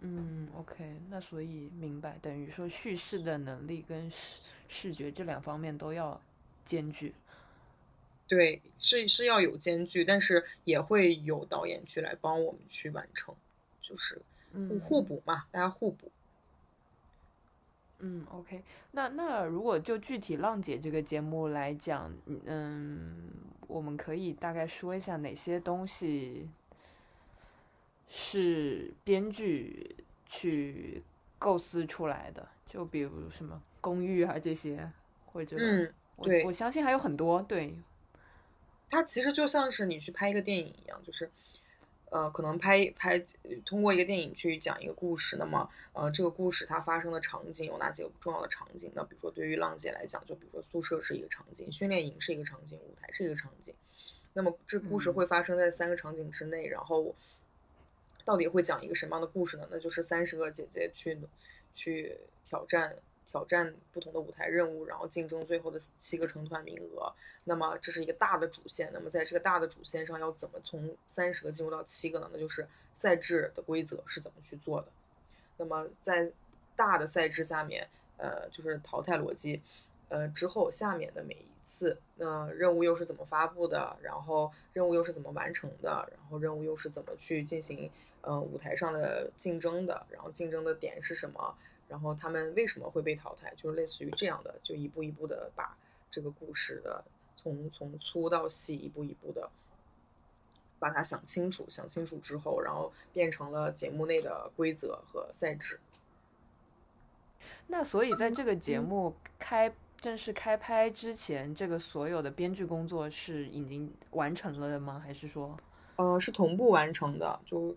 S2: 嗯，OK，那所以明白，等于说叙事的能力跟视视觉这两方面都要兼具。
S5: 对，是是要有间距，但是也会有导演去来帮我们去完成，就是互
S2: 嗯。
S5: 互补嘛，大家互补。
S2: 嗯，OK，那那如果就具体浪姐这个节目来讲，嗯，我们可以大概说一下哪些东西是编剧去构思出来的，就比如什么公寓啊这些，或者
S5: 嗯，
S2: 我
S5: 对。
S2: 我相信还有很多，对，
S5: 它其实就像是你去拍一个电影一样，就是，呃，可能拍拍通过一个电影去讲一个故事，那么呃，这个故事它发生的场景有哪几个重要的场景？那比如说对于浪姐来讲，就比如说宿舍是一个场景，训练营是一个场景，舞台是一个场景。那么这故事
S2: 嗯
S5: 会发生在三个场景之内，然后到底会讲一个什么样的故事呢？那就是三十个姐姐去去挑战挑战不同的舞台任务，然后竞争最后的七个成团名额。那么这是一个大的主线。那么在这个大的主线上，要怎么从三十个进入到七个呢？那就是赛制的规则是怎么去做的。那么在大的赛制下面，呃，就是淘汰逻辑，呃之后下面的每一次，那、任务又是怎么发布的？然后任务又是怎么完成的？然后任务又是怎么去进行呃舞台上的竞争的？然后竞争的点是什么？然后他们为什么会被淘汰？就是类似于这样的，就一步一步的把这个故事的从从粗到细，一步一步的把它想清楚，想清楚之后，然后变成了节目内的规则和赛制。
S2: 那所以在这个节
S5: 嗯
S2: 目开正式开拍之前，这个所有的编剧工作是已经完成了的吗？还是说？
S5: 呃，是同步完成的。就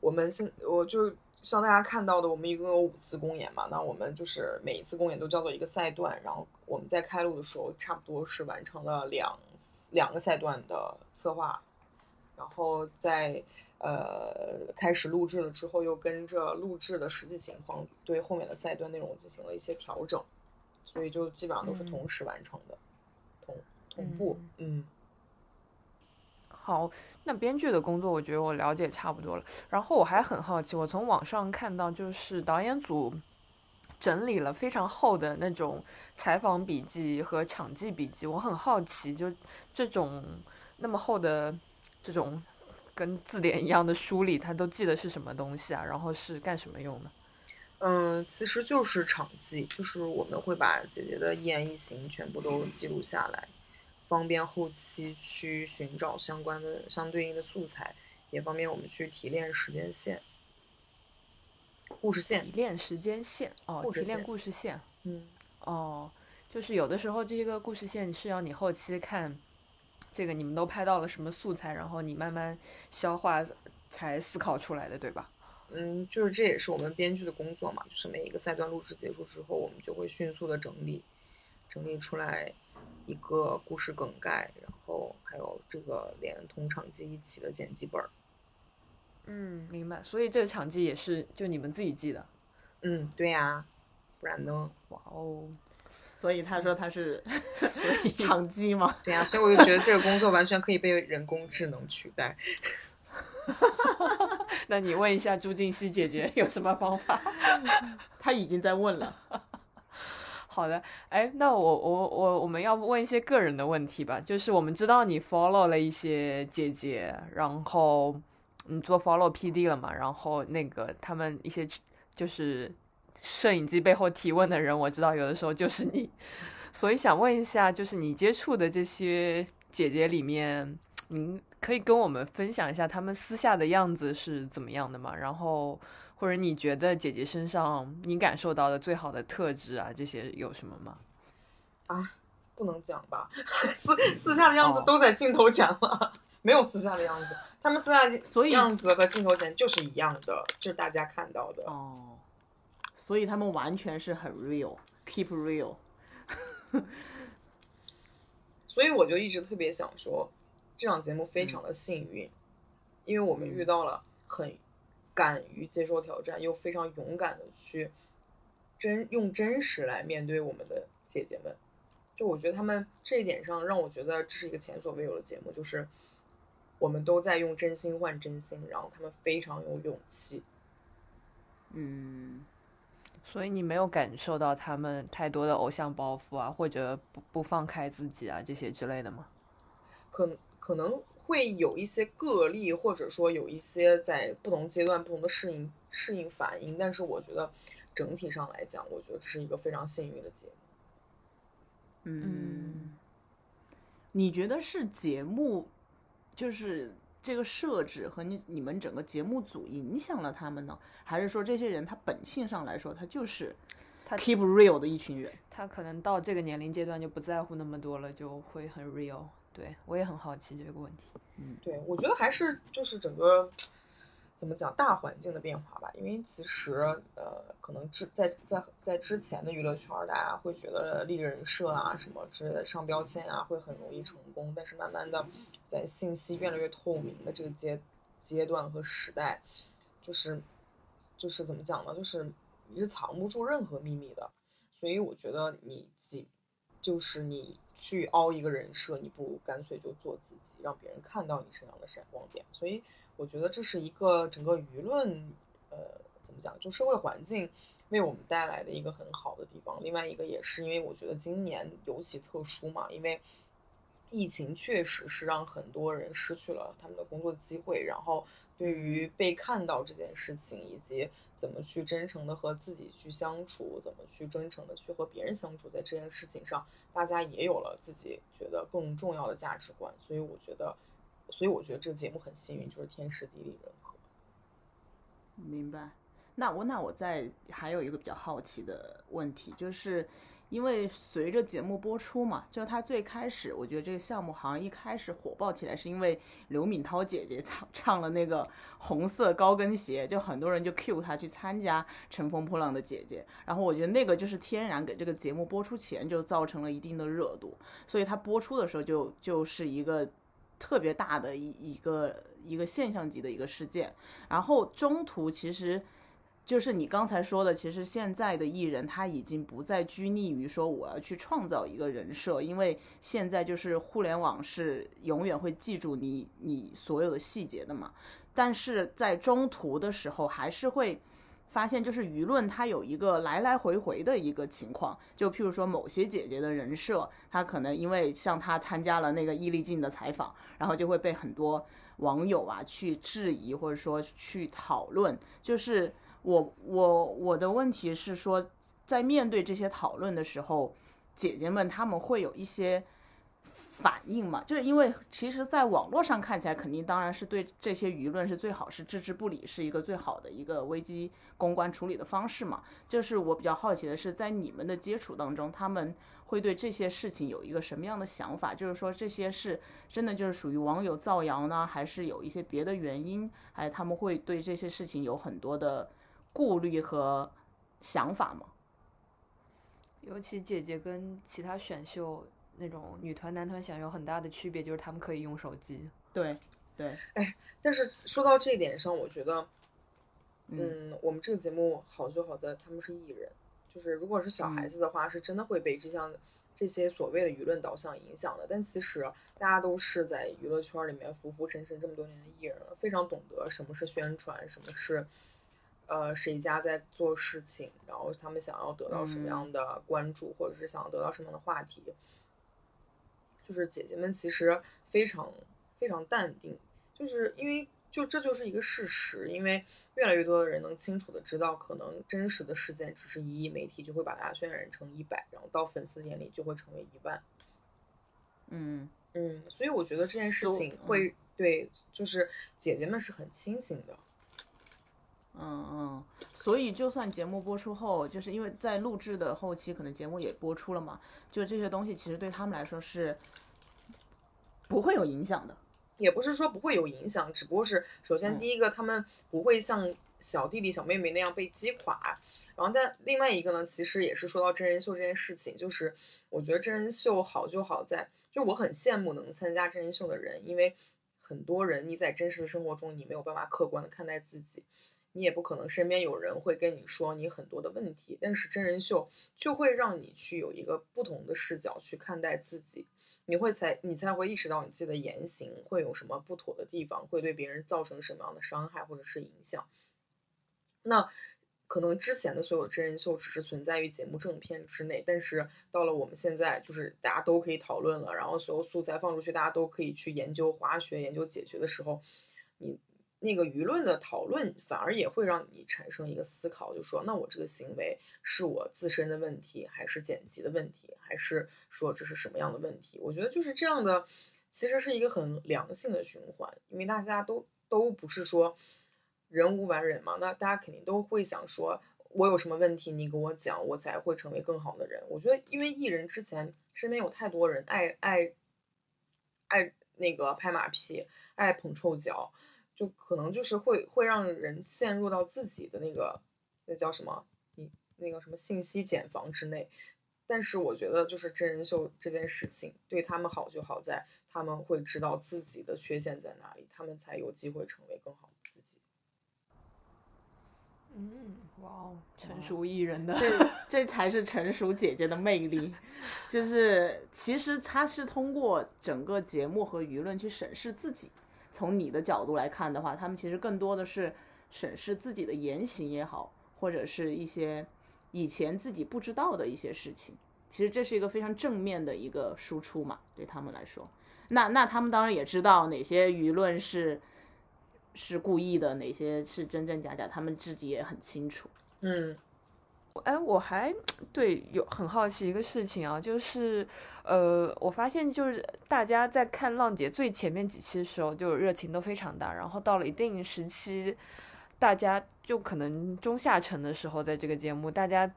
S5: 我们现我就像大家看到的，我们一共有五次公演嘛，那我们就是每一次公演都叫做一个赛段，然后我们在开录的时候，差不多是完成了两两个赛段的策划，然后在呃开始录制了之后，又跟着录制的实际情况，对后面的赛段内容进行了一些调整，所以就基本上都是
S2: 嗯。
S5: 同时完成的，同同步，嗯
S2: 好，那编剧的工作我觉得我了解差不多了。然后我还很好奇，我从网上看到，就是导演组整理了非常厚的那种采访笔记和场记笔记。我很好奇，就这种那么厚的这种跟字典一样的书里，它都记得是什么东西啊？然后是干什么用的？
S5: 嗯，其实就是场记，就是我们会把姐姐的一言一行全部都记录下来，方便后期去寻找相关的相对应的素材，也方便我们去提炼时间线、故事线
S2: 提。炼时间线哦，提炼
S5: 故事线嗯，
S2: 哦，就是有的时候这个故事线是要你后期看，这个你们都拍到了什么素材，然后你慢慢消化才思考出来的，对吧？
S5: 嗯，就是这也是我们编剧的工作嘛，就是每一个赛段录制结束之后，我们就会迅速的整理，整理出来一个故事梗概，然后还有这个连同场记一起的剪辑本儿。
S2: 嗯，明白。所以这个场记也是就你们自己记的。
S5: 嗯，对呀、不然呢？
S2: 哇哦，
S4: 所以他说他是
S2: 所以
S4: 场记吗？
S5: 对呀、所以我就觉得这个工作完全可以被人工智能取代。
S2: 那你问一下朱静熙姐姐有什么方法？
S4: 她已经在问了。
S2: 好的，哎，那我我我我们要不问一些个人的问题吧。就是我们知道你 follow 了一些姐姐，然后你做 follow PD 了嘛？然后那个他们一些就是摄影机背后提问的人，我知道有的时候就是你，所以想问一下，就是你接触的这些姐姐里面，您可以跟我们分享一下她们私下的样子是怎么样的吗？然后。或者你觉得姐姐身上你感受到的最好的特质啊，这些有什么吗？
S5: 啊，不能讲吧，私私下的样子都在镜头前了，没有私下的样子，他们私下
S4: 所以
S5: 样子和镜头前就是一样的，就是大家看到的。
S4: 哦，所以他们完全是很 real，keep real。
S5: 所以我就一直特别想说，这档节目非常的幸运，因为我们遇到了很。敢于接受挑战，又非常勇敢的去真用真实来面对我们的姐姐们，就我觉得他们这一点上让我觉得这是一个前所未有的节目，就是我们都在用真心换真心，然后他们非常有勇气。
S4: 嗯，
S2: 所以你没有感受到他们太多的偶像包袱啊，或者不不放开自己啊这些之类的吗？
S5: 可可能。会有一些个例，或者说有一些在不同阶段不同的适应适应反应，但是我觉得整体上来讲，我觉得这是一个非常幸运的节目。
S4: 嗯，你觉得是节目就是这个设置和你你们整个节目组影响了他们呢，还是说这些人他本性上来说他就是
S2: 他
S4: keep real 的一群人？
S2: 他可能到这个年龄阶段就不在乎那么多了，就会很 real。对我也很好奇这个问题，
S4: 嗯，
S5: 对我觉得还是就是整个怎么讲大环境的变化吧，因为其实呃，可能之在在在之前的娱乐圈，大家会觉得立人设啊什么之类的上标签啊会很容易成功，但是慢慢的在信息越来越透明的这个阶阶段和时代，就是就是怎么讲呢，就是你是藏不住任何秘密的，所以我觉得你几就是你。去凹一个人设，你不如干脆就做自己，让别人看到你身上的闪光点。所以我觉得这是一个整个舆论，呃，怎么讲，就社会环境为我们带来的一个很好的地方。另外一个也是因为我觉得今年尤其特殊嘛，因为疫情确实是让很多人失去了他们的工作机会，然后。对于被看到这件事情，以及怎么去真诚的和自己去相处，怎么去真诚的去和别人相处，在这件事情上，大家也有了自己觉得更重要的价值观。所以我觉得，所以我觉得这个节目很幸运，就是天时地利人和。
S4: 明白。那我那我在还有一个比较好奇的问题，就是。因为随着节目播出嘛，就他最开始，我觉得这个项目好像一开始火爆起来，是因为刘敏涛姐姐唱唱了那个红色高跟鞋，就很多人就 cue 她去参加《乘风破浪的姐姐》，然后我觉得那个就是天然给这个节目播出前就造成了一定的热度，所以它播出的时候就就是一个特别大的一一个一个现象级的一个事件，然后中途其实。就是你刚才说的，其实现在的艺人他已经不再拘泥于说我要去创造一个人设，因为现在就是互联网是永远会记住你你所有的细节的嘛。但是在中途的时候，还是会发现，就是舆论它有一个来来回回的一个情况。就譬如说某些姐姐的人设，她可能因为像她参加了那个伊丽静的采访，然后就会被很多网友啊去质疑，或者说去讨论，就是。我我我的问题是说，在面对这些讨论的时候，姐姐们她们会有一些反应嘛？就是因为其实，在网络上看起来，肯定当然是对这些舆论是最好是置之不理，是一个最好的一个危机公关处理的方式嘛。就是我比较好奇的是，在你们的接触当中，他们会对这些事情有一个什么样的想法？就是说，这些是真的就是属于网友造谣呢，还是有一些别的原因？还他们会对这些事情有很多的。顾虑和想法吗？
S2: 尤其姐姐跟其他选秀那种女团、男团想有很大的区别，就是他们可以用手机。
S4: 对，对。
S5: 哎，但是说到这一点上，我觉得，嗯，我们这个节目好就好在他们是艺人，就是如果是小孩子的话，是真的会被这项这些所谓的舆论导向影响的。但其实大家都是在娱乐圈里面浮浮沉沉这么多年的艺人了，非常懂得什么是宣传，什么是。呃谁家在做事情，然后他们想要得到什么样的关注，或者是想要得到什么样的话题。就是姐姐们其实非常非常淡定，就是因为就这就是一个事实，因为越来越多的人能清楚的知道，可能真实的事件只是一亿，媒体就会把它渲染成一百，然后到粉丝眼里就会成为一万。
S4: 嗯
S5: 嗯，所以我觉得这件事情会对，就是姐姐们是很清醒的。
S4: 嗯嗯，所以就算节目播出后，就是因为在录制的后期，可能节目也播出了嘛，就这些东西其实对他们来说是不会有影响的。
S5: 也不是说不会有影响，只不过是首先
S4: 嗯
S5: 第一个，他们不会像小弟弟小妹妹那样被击垮，然后但另外一个呢，其实也是说到真人秀这件事情，就是我觉得真人秀好就好在，就我很羡慕能参加真人秀的人，因为很多人你在真实的生活中你没有办法客观的看待自己，你也不可能身边有人会跟你说你很多的问题，但是真人秀就会让你去有一个不同的视角去看待自己。你会才你才会意识到你自己的言行会有什么不妥的地方，会对别人造成什么样的伤害或者是影响。那可能之前的所有真人秀只是存在于节目正片之内，但是到了我们现在，就是大家都可以讨论了，然后所有素材放出去，大家都可以去研究滑雪、研究解决的时候，你那个舆论的讨论反而也会让你产生一个思考，就说那我这个行为是我自身的问题，还是剪辑的问题，还是说这是什么样的问题？我觉得就是这样的，其实是一个很良性的循环，因为大家都都不是说人无完人嘛，那大家肯定都会想说，我有什么问题你给我讲，我才会成为更好的人。我觉得，因为艺人之前身边有太多人爱爱爱那个拍马屁，爱捧臭脚。就可能就是会会让人陷入到自己的那个那叫什么，你那个什么信息茧房之内。但是我觉得就是真人秀这件事情对他们好就好在他们会知道自己的缺陷在哪里，他们才有机会成为更好的自己。
S2: 嗯，哇哦，成熟艺人的，
S4: 这这才是成熟姐姐的魅力，就是其实她是通过整个节目和舆论去审视自己。从你的角度来看的话，他们其实更多的是审视自己的言行也好，或者是一些以前自己不知道的一些事情。其实这是一个非常正面的一个输出嘛，对他们来说。那那他们当然也知道哪些舆论是是故意的，哪些是真真假假，他们自己也很清楚。
S5: 嗯，
S2: 哎，我还对有很好奇一个事情啊，就是呃，我发现就是大家在看浪姐最前面几期的时候，就热情都非常大，然后到了一定时期，大家就可能中下层的时候，在这个节目，大家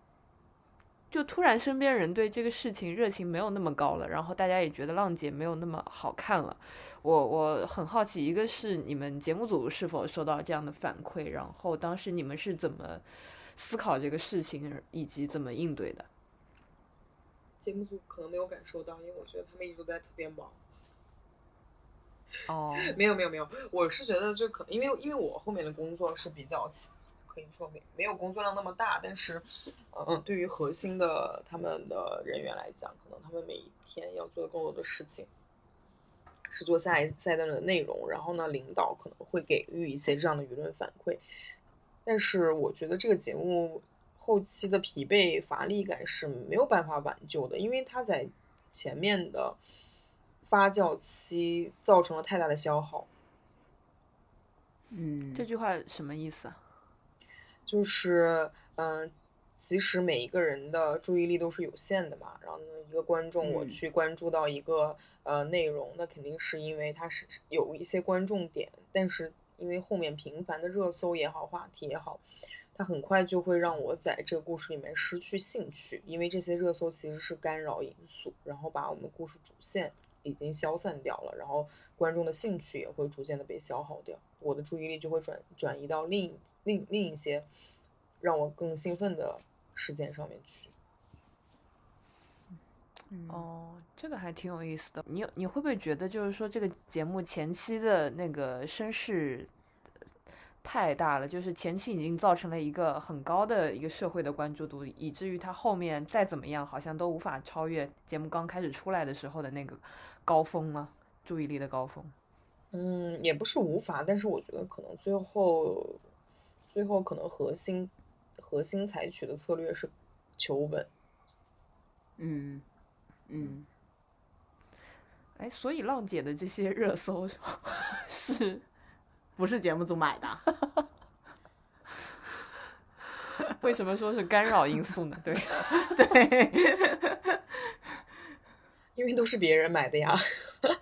S2: 就突然身边人对这个事情热情没有那么高了，然后大家也觉得浪姐没有那么好看了。我我很好奇，一个是你们节目组是否收到这样的反馈，然后当时你们是怎么思考这个事情以及怎么应对的？
S5: 节目组可能没有感受到，因为我觉得他们一直都在特别忙。
S2: 哦，
S5: 没有没有没有，我是觉得就可能因为因为我后面的工作是比较起可以说没没有工作量那么大，但是嗯，对于核心的他们的人员来讲，可能他们每一天要做的更多的事情是做下一赛段的内容，然后呢，领导可能会给予一些这样的舆论反馈，但是我觉得这个节目后期的疲惫乏力感是没有办法挽救的，因为它在前面的发酵期造成了太大的消耗。
S4: 嗯，
S2: 这句话什么意思啊？
S5: 就是嗯、呃其实每一个人的注意力都是有限的嘛。然后呢，一个观众我
S4: 嗯
S5: 去关注到一个、呃内容，那肯定是因为它是有一些观众点，但是因为后面频繁的热搜也好，话题也好，它很快就会让我在这个故事里面失去兴趣，因为这些热搜其实是干扰因素，然后把我们故事主线已经消散掉了，然后观众的兴趣也会逐渐的被消耗掉，我的注意力就会转转移到另另另一些让我更兴奋的事件上面去。
S2: 哦，这个还挺有意思的。你有你会不会觉得，就是说这个节目前期的那个声势太大了，就是前期已经造成了一个很高的一个社会的关注度，以至于它后面再怎么样，好像都无法超越节目刚开始出来的时候的那个高峰吗？注意力的高峰。
S5: 嗯，也不是无法，但是我觉得可能最后最后可能核心核心采取的策略是求稳。
S4: 嗯嗯，
S2: 哎，所以浪姐的这些热搜是
S4: 不是节目组买的？
S2: 为什么说是干扰因素呢？对，
S4: 对，
S5: 因为都是别人买的呀。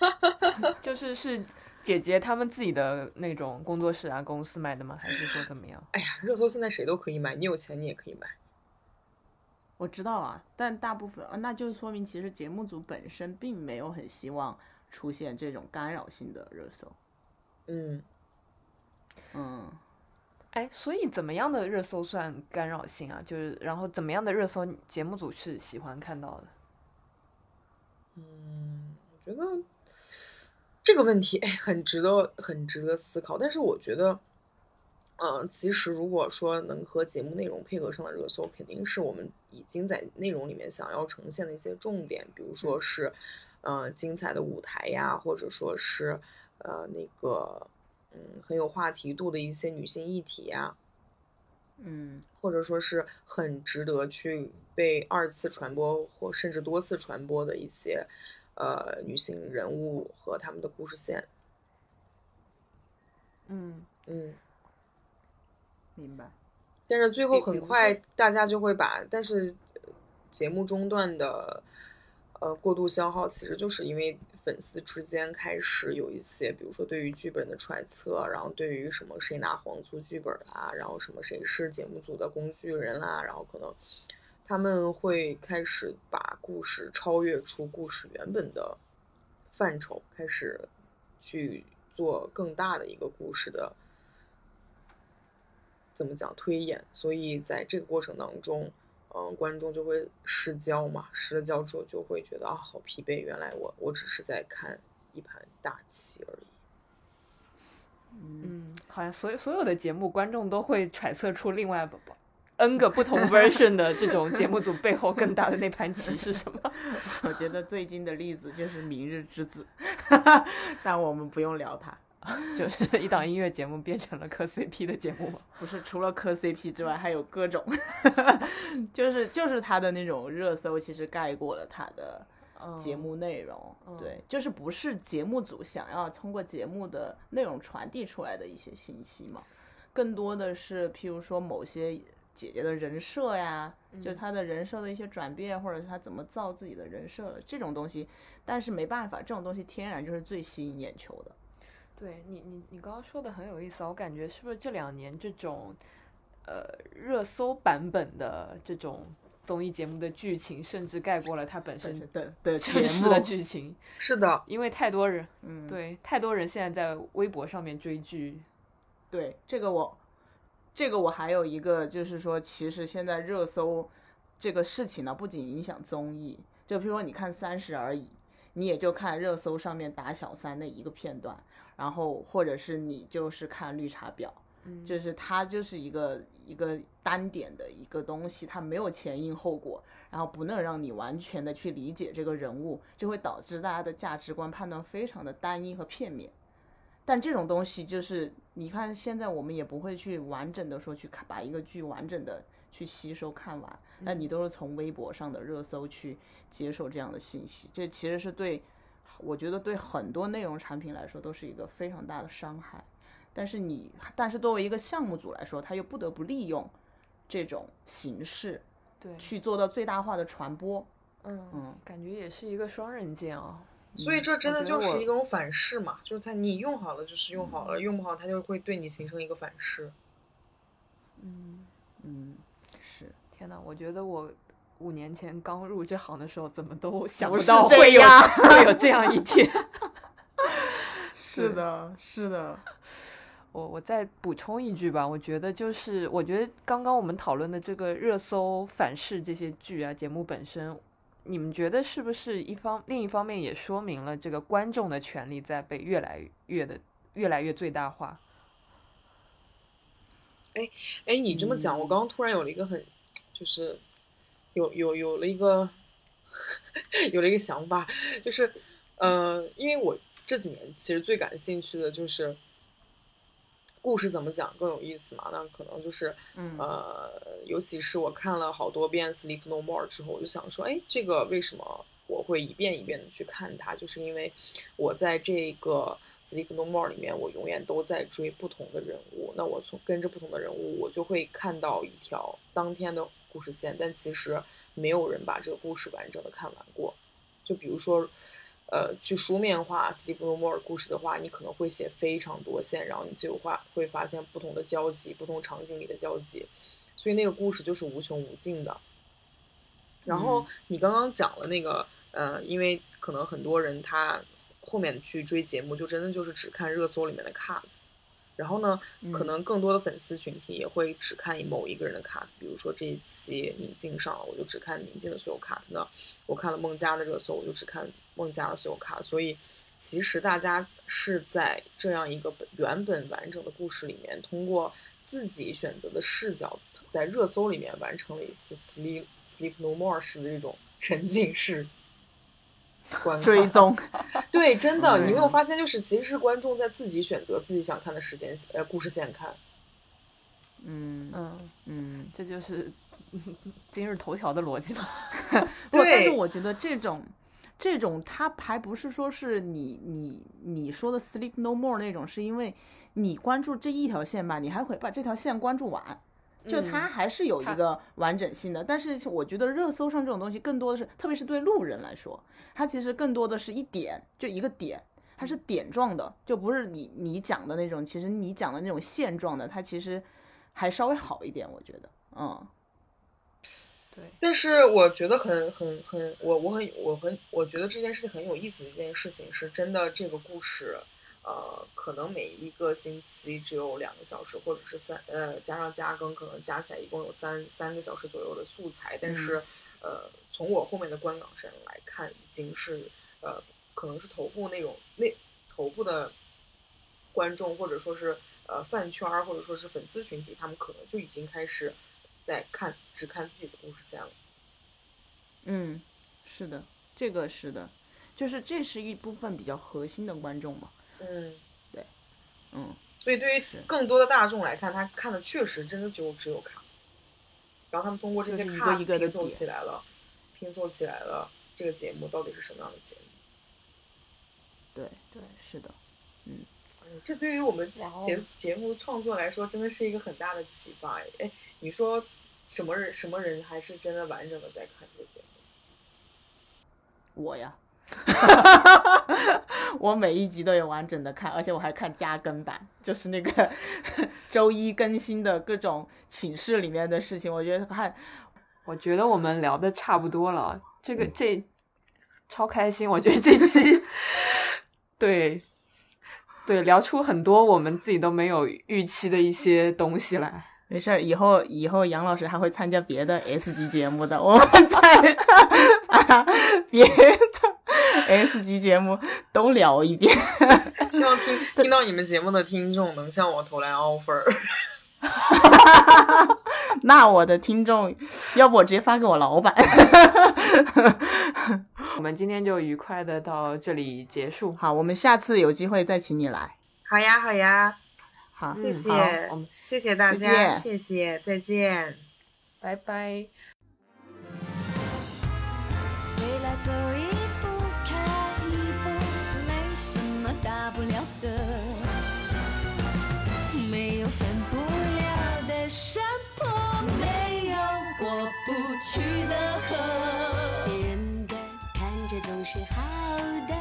S2: 就是是姐姐他们自己的那种工作室啊、公司买的吗？还是说怎么样？
S5: 哎呀，热搜现在谁都可以买，你有钱你也可以买。
S4: 我知道啊，但大部分，啊那就说明其实节目组本身并没有很希望出现这种干扰性的热搜。
S5: 嗯，
S4: 嗯，
S2: 哎，所以怎么样的热搜算干扰性啊？就是然后怎么样的热搜节目组是喜欢看到的？
S5: 嗯，我觉得这个问题哎，很值得很值得思考。但是我觉得，嗯、其实如果说能和节目内容配合上的热搜，肯定是我们已经在内容里面想要呈现的一些重点，比如说是，呃，精彩的舞台呀，或者说是，呃，那个，嗯，很有话题度的一些女性议题呀，
S4: 嗯。
S5: 或者说是很值得去被二次传播或甚至多次传播的一些呃女性人物和他们的故事线。
S2: 嗯，
S5: 嗯，
S4: 明白。
S5: 但是最后很快大家就会把，但是呃节目中断的呃过度消耗，其实就是因为粉丝之间开始有一些，比如说对于剧本的揣测，然后对于什么谁拿黄租剧本啦，然后什么谁是节目组的工具人啦，然后可能他们会开始把故事超越出故事原本的范畴，开始去做更大的一个故事的怎么讲推演，所以在这个过程当中，嗯，观众就会失焦嘛，失了焦之后就会觉得啊，好疲惫，原来我我只是在看一盘大棋而已。
S2: 嗯，好像所有所有的节目，观众都会揣测出另外 n 个不同 version 的这种节目组背后更大的那盘棋是什么。
S4: 我觉得最近的例子就是《明日之子》，但我们不用聊它。
S2: 就是一档音乐节目变成了磕 CP 的节目吗？
S4: 不是除了磕 CP 之外，还有各种，就是就是他的那种热搜，其实盖过了他的节目内容。
S2: 嗯
S4: 对，就是不是节目组想要通过节目的内容传递出来的一些信息嘛，更多的是譬如说某些姐姐的人设呀，就她的人设的一些转变，或者是她怎么造自己的人设了这种东西。但是没办法，这种东西天然就是最吸引眼球的。
S2: 对你，你你刚刚说的很有意思啊，我感觉是不是这两年这种呃热搜版本的这种综艺节目的剧情，甚至盖过了它本身
S4: 的的节
S2: 真实的，剧情，
S5: 是的，
S2: 因为太多人
S4: 嗯，
S2: 对太多人现在在微博上面追剧，
S4: 对，这个我，这个我还有一个就是说，其实现在热搜这个事情呢，不仅影响综艺，就比如说你看《三十而已》，你也就看热搜上面打小三那一个片段，然后或者是你就是看绿茶婊，就是它就是一个一个单点的一个东西，它没有前因后果，然后不能让你完全的去理解这个人物，就会导致大家的价值观判断非常的单一和片面。但这种东西就是，你看现在我们也不会去完整的说去看把一个剧完整的去吸收看完，那你都是从微博上的热搜去接受这样的信息，这其实是对，我觉得对很多内容产品来说都是一个非常大的伤害。但是你，但是作为一个项目组来说，他又不得不利用这种形式
S2: 对，
S4: 去做到最大化的传播。
S2: 嗯
S4: 嗯
S2: 感觉也是一个双刃剑啊。
S5: 所以这真的就是一种反噬嘛，就是它你用好了就是用好了，用不好它就会对你形成一个反噬。
S2: 嗯，
S4: 嗯，是。
S2: 天呐，我觉得我五年前刚入这行的时候，怎么都想
S4: 不
S2: 到会有 会有这样一天。
S4: 是的，是的，
S2: 我我再补充一句吧，我觉得就是，我觉得刚刚我们讨论的这个热搜反噬这些剧啊节目本身，你们觉得是不是一方另一方面也说明了这个观众的权利在被越来越的越来越最大化？
S5: 哎，你这么讲，我刚刚突然有了一个很，就是有有有了一个 有了一个想法，就是呃，因为我这几年其实最感兴趣的就是故事怎么讲更有意思嘛？那可能就是，
S4: 嗯
S5: 呃，尤其是我看了好多遍《Sleep No More》之后，我就想说，哎，这个为什么我会一遍一遍的去看它？就是因为我在这个《Sleep No More》里面，我永远都在追不同的人物。那我从跟着不同的人物，我就会看到一条当天的故事线，但其实没有人把这个故事完整的看完过。就比如说，呃，去书面化《Sleep No More》故事的话，你可能会写非常多线，然后你最后话会发现不同的交集，不同场景里的交集，所以那个故事就是无穷无尽的。然后你刚刚讲了那个，呃，因为可能很多人他后面去追节目，就真的就是只看热搜里面的 cut，然后呢，可能更多的粉丝群体也会只看某一个人的 cut，比如说这一期宁静上了，我就只看宁静的所有 cut 那。我看了孟佳的热搜，我就只看孟佳的所有 cut，所以其实大家是在这样一个本原本完整的故事里面，通过自己选择的视角，在热搜里面完成了一次 sleep sleep no more 式的这种沉浸式观
S4: 追踪，
S5: 对，真的，你没有发现，就是其实是观众在自己选择自己想看的时间呃故事线看。
S4: 嗯。
S2: 嗯，
S4: 嗯，
S2: 这就是 今日头条的逻辑嘛。
S4: 不，但是我觉得这种。这种它还不是说是你你你说的 sleep no more 那种，是因为你关注这一条线吧，你还会把这条线关注完，就它
S2: 嗯
S4: 还是有一个完整性的。但是我觉得热搜上这种东西更多的是，特别是对路人来说，它其实更多的是一点就一个点，它是点状的，就不是你你讲的那种。其实你讲的那种线状的，它其实还稍微好一点，我觉得，嗯
S2: 对，
S5: 但是我觉得很很很，我我很我很我觉得这件事情很有意思的一件事情是真的，这个故事，呃，可能每一个星期只有两个小时，或者是三呃加上加更，可能加起来一共有三三个小时左右的素材，但是、呃，从我后面的观感上来看，已经是呃可能是头部那种那头部的观众，或者说是呃饭圈儿，或者说是粉丝群体，他们可能就已经开始在看只看自己的故事线了。
S4: 嗯，是的，这个是的，就是这是一部分比较核心的观众嘛，
S5: 嗯，对
S4: 嗯。
S5: 所以对于更多的大众来看，他看的确实真的就只有 cut，然后他们通过这些
S4: 就是一个一个的
S5: 拼凑起来了，拼凑起来了这个节目到底是什么样的节目。
S4: 对，
S2: 对，
S4: 是的，
S5: 嗯，这对于我们节节目创作来说，真的是一个很大的启发。哎，哎，你说什么人什么人还是真的完整的在看这个节目？
S4: 我呀，我每一集都有完整的看，而且我还看加更版，就是那个 周一更新的各种寝室里面的事情，我觉得看
S2: 我觉得我们聊的差不多了，这
S4: 嗯
S2: 个这超开心，我觉得这期 对对聊出很多我们自己都没有预期的一些东西来。
S4: 没事儿，以后以后杨老师还会参加别的 S 级节目的，我们再把别的 S 级节目都聊一遍。
S5: 希望听听到你们节目的听众能向我投来 offer。
S4: 那我的听众，要不我直接发给我老板。
S2: 我们今天就愉快的到这里结束。
S4: 好，我们下次有机会再请你来。
S5: 好呀，好呀，
S4: 好，
S5: 谢谢，
S2: 好我们
S5: 谢谢大家，谢谢，再见。
S2: 拜拜。
S3: 未来走一步看一步，没什么大不了的，没有分不了的山坡，没有过不去的河。别人的看着总是好的，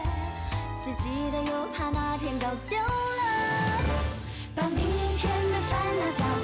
S3: 自己的又怕哪天搞丢了，把明天的烦恼交给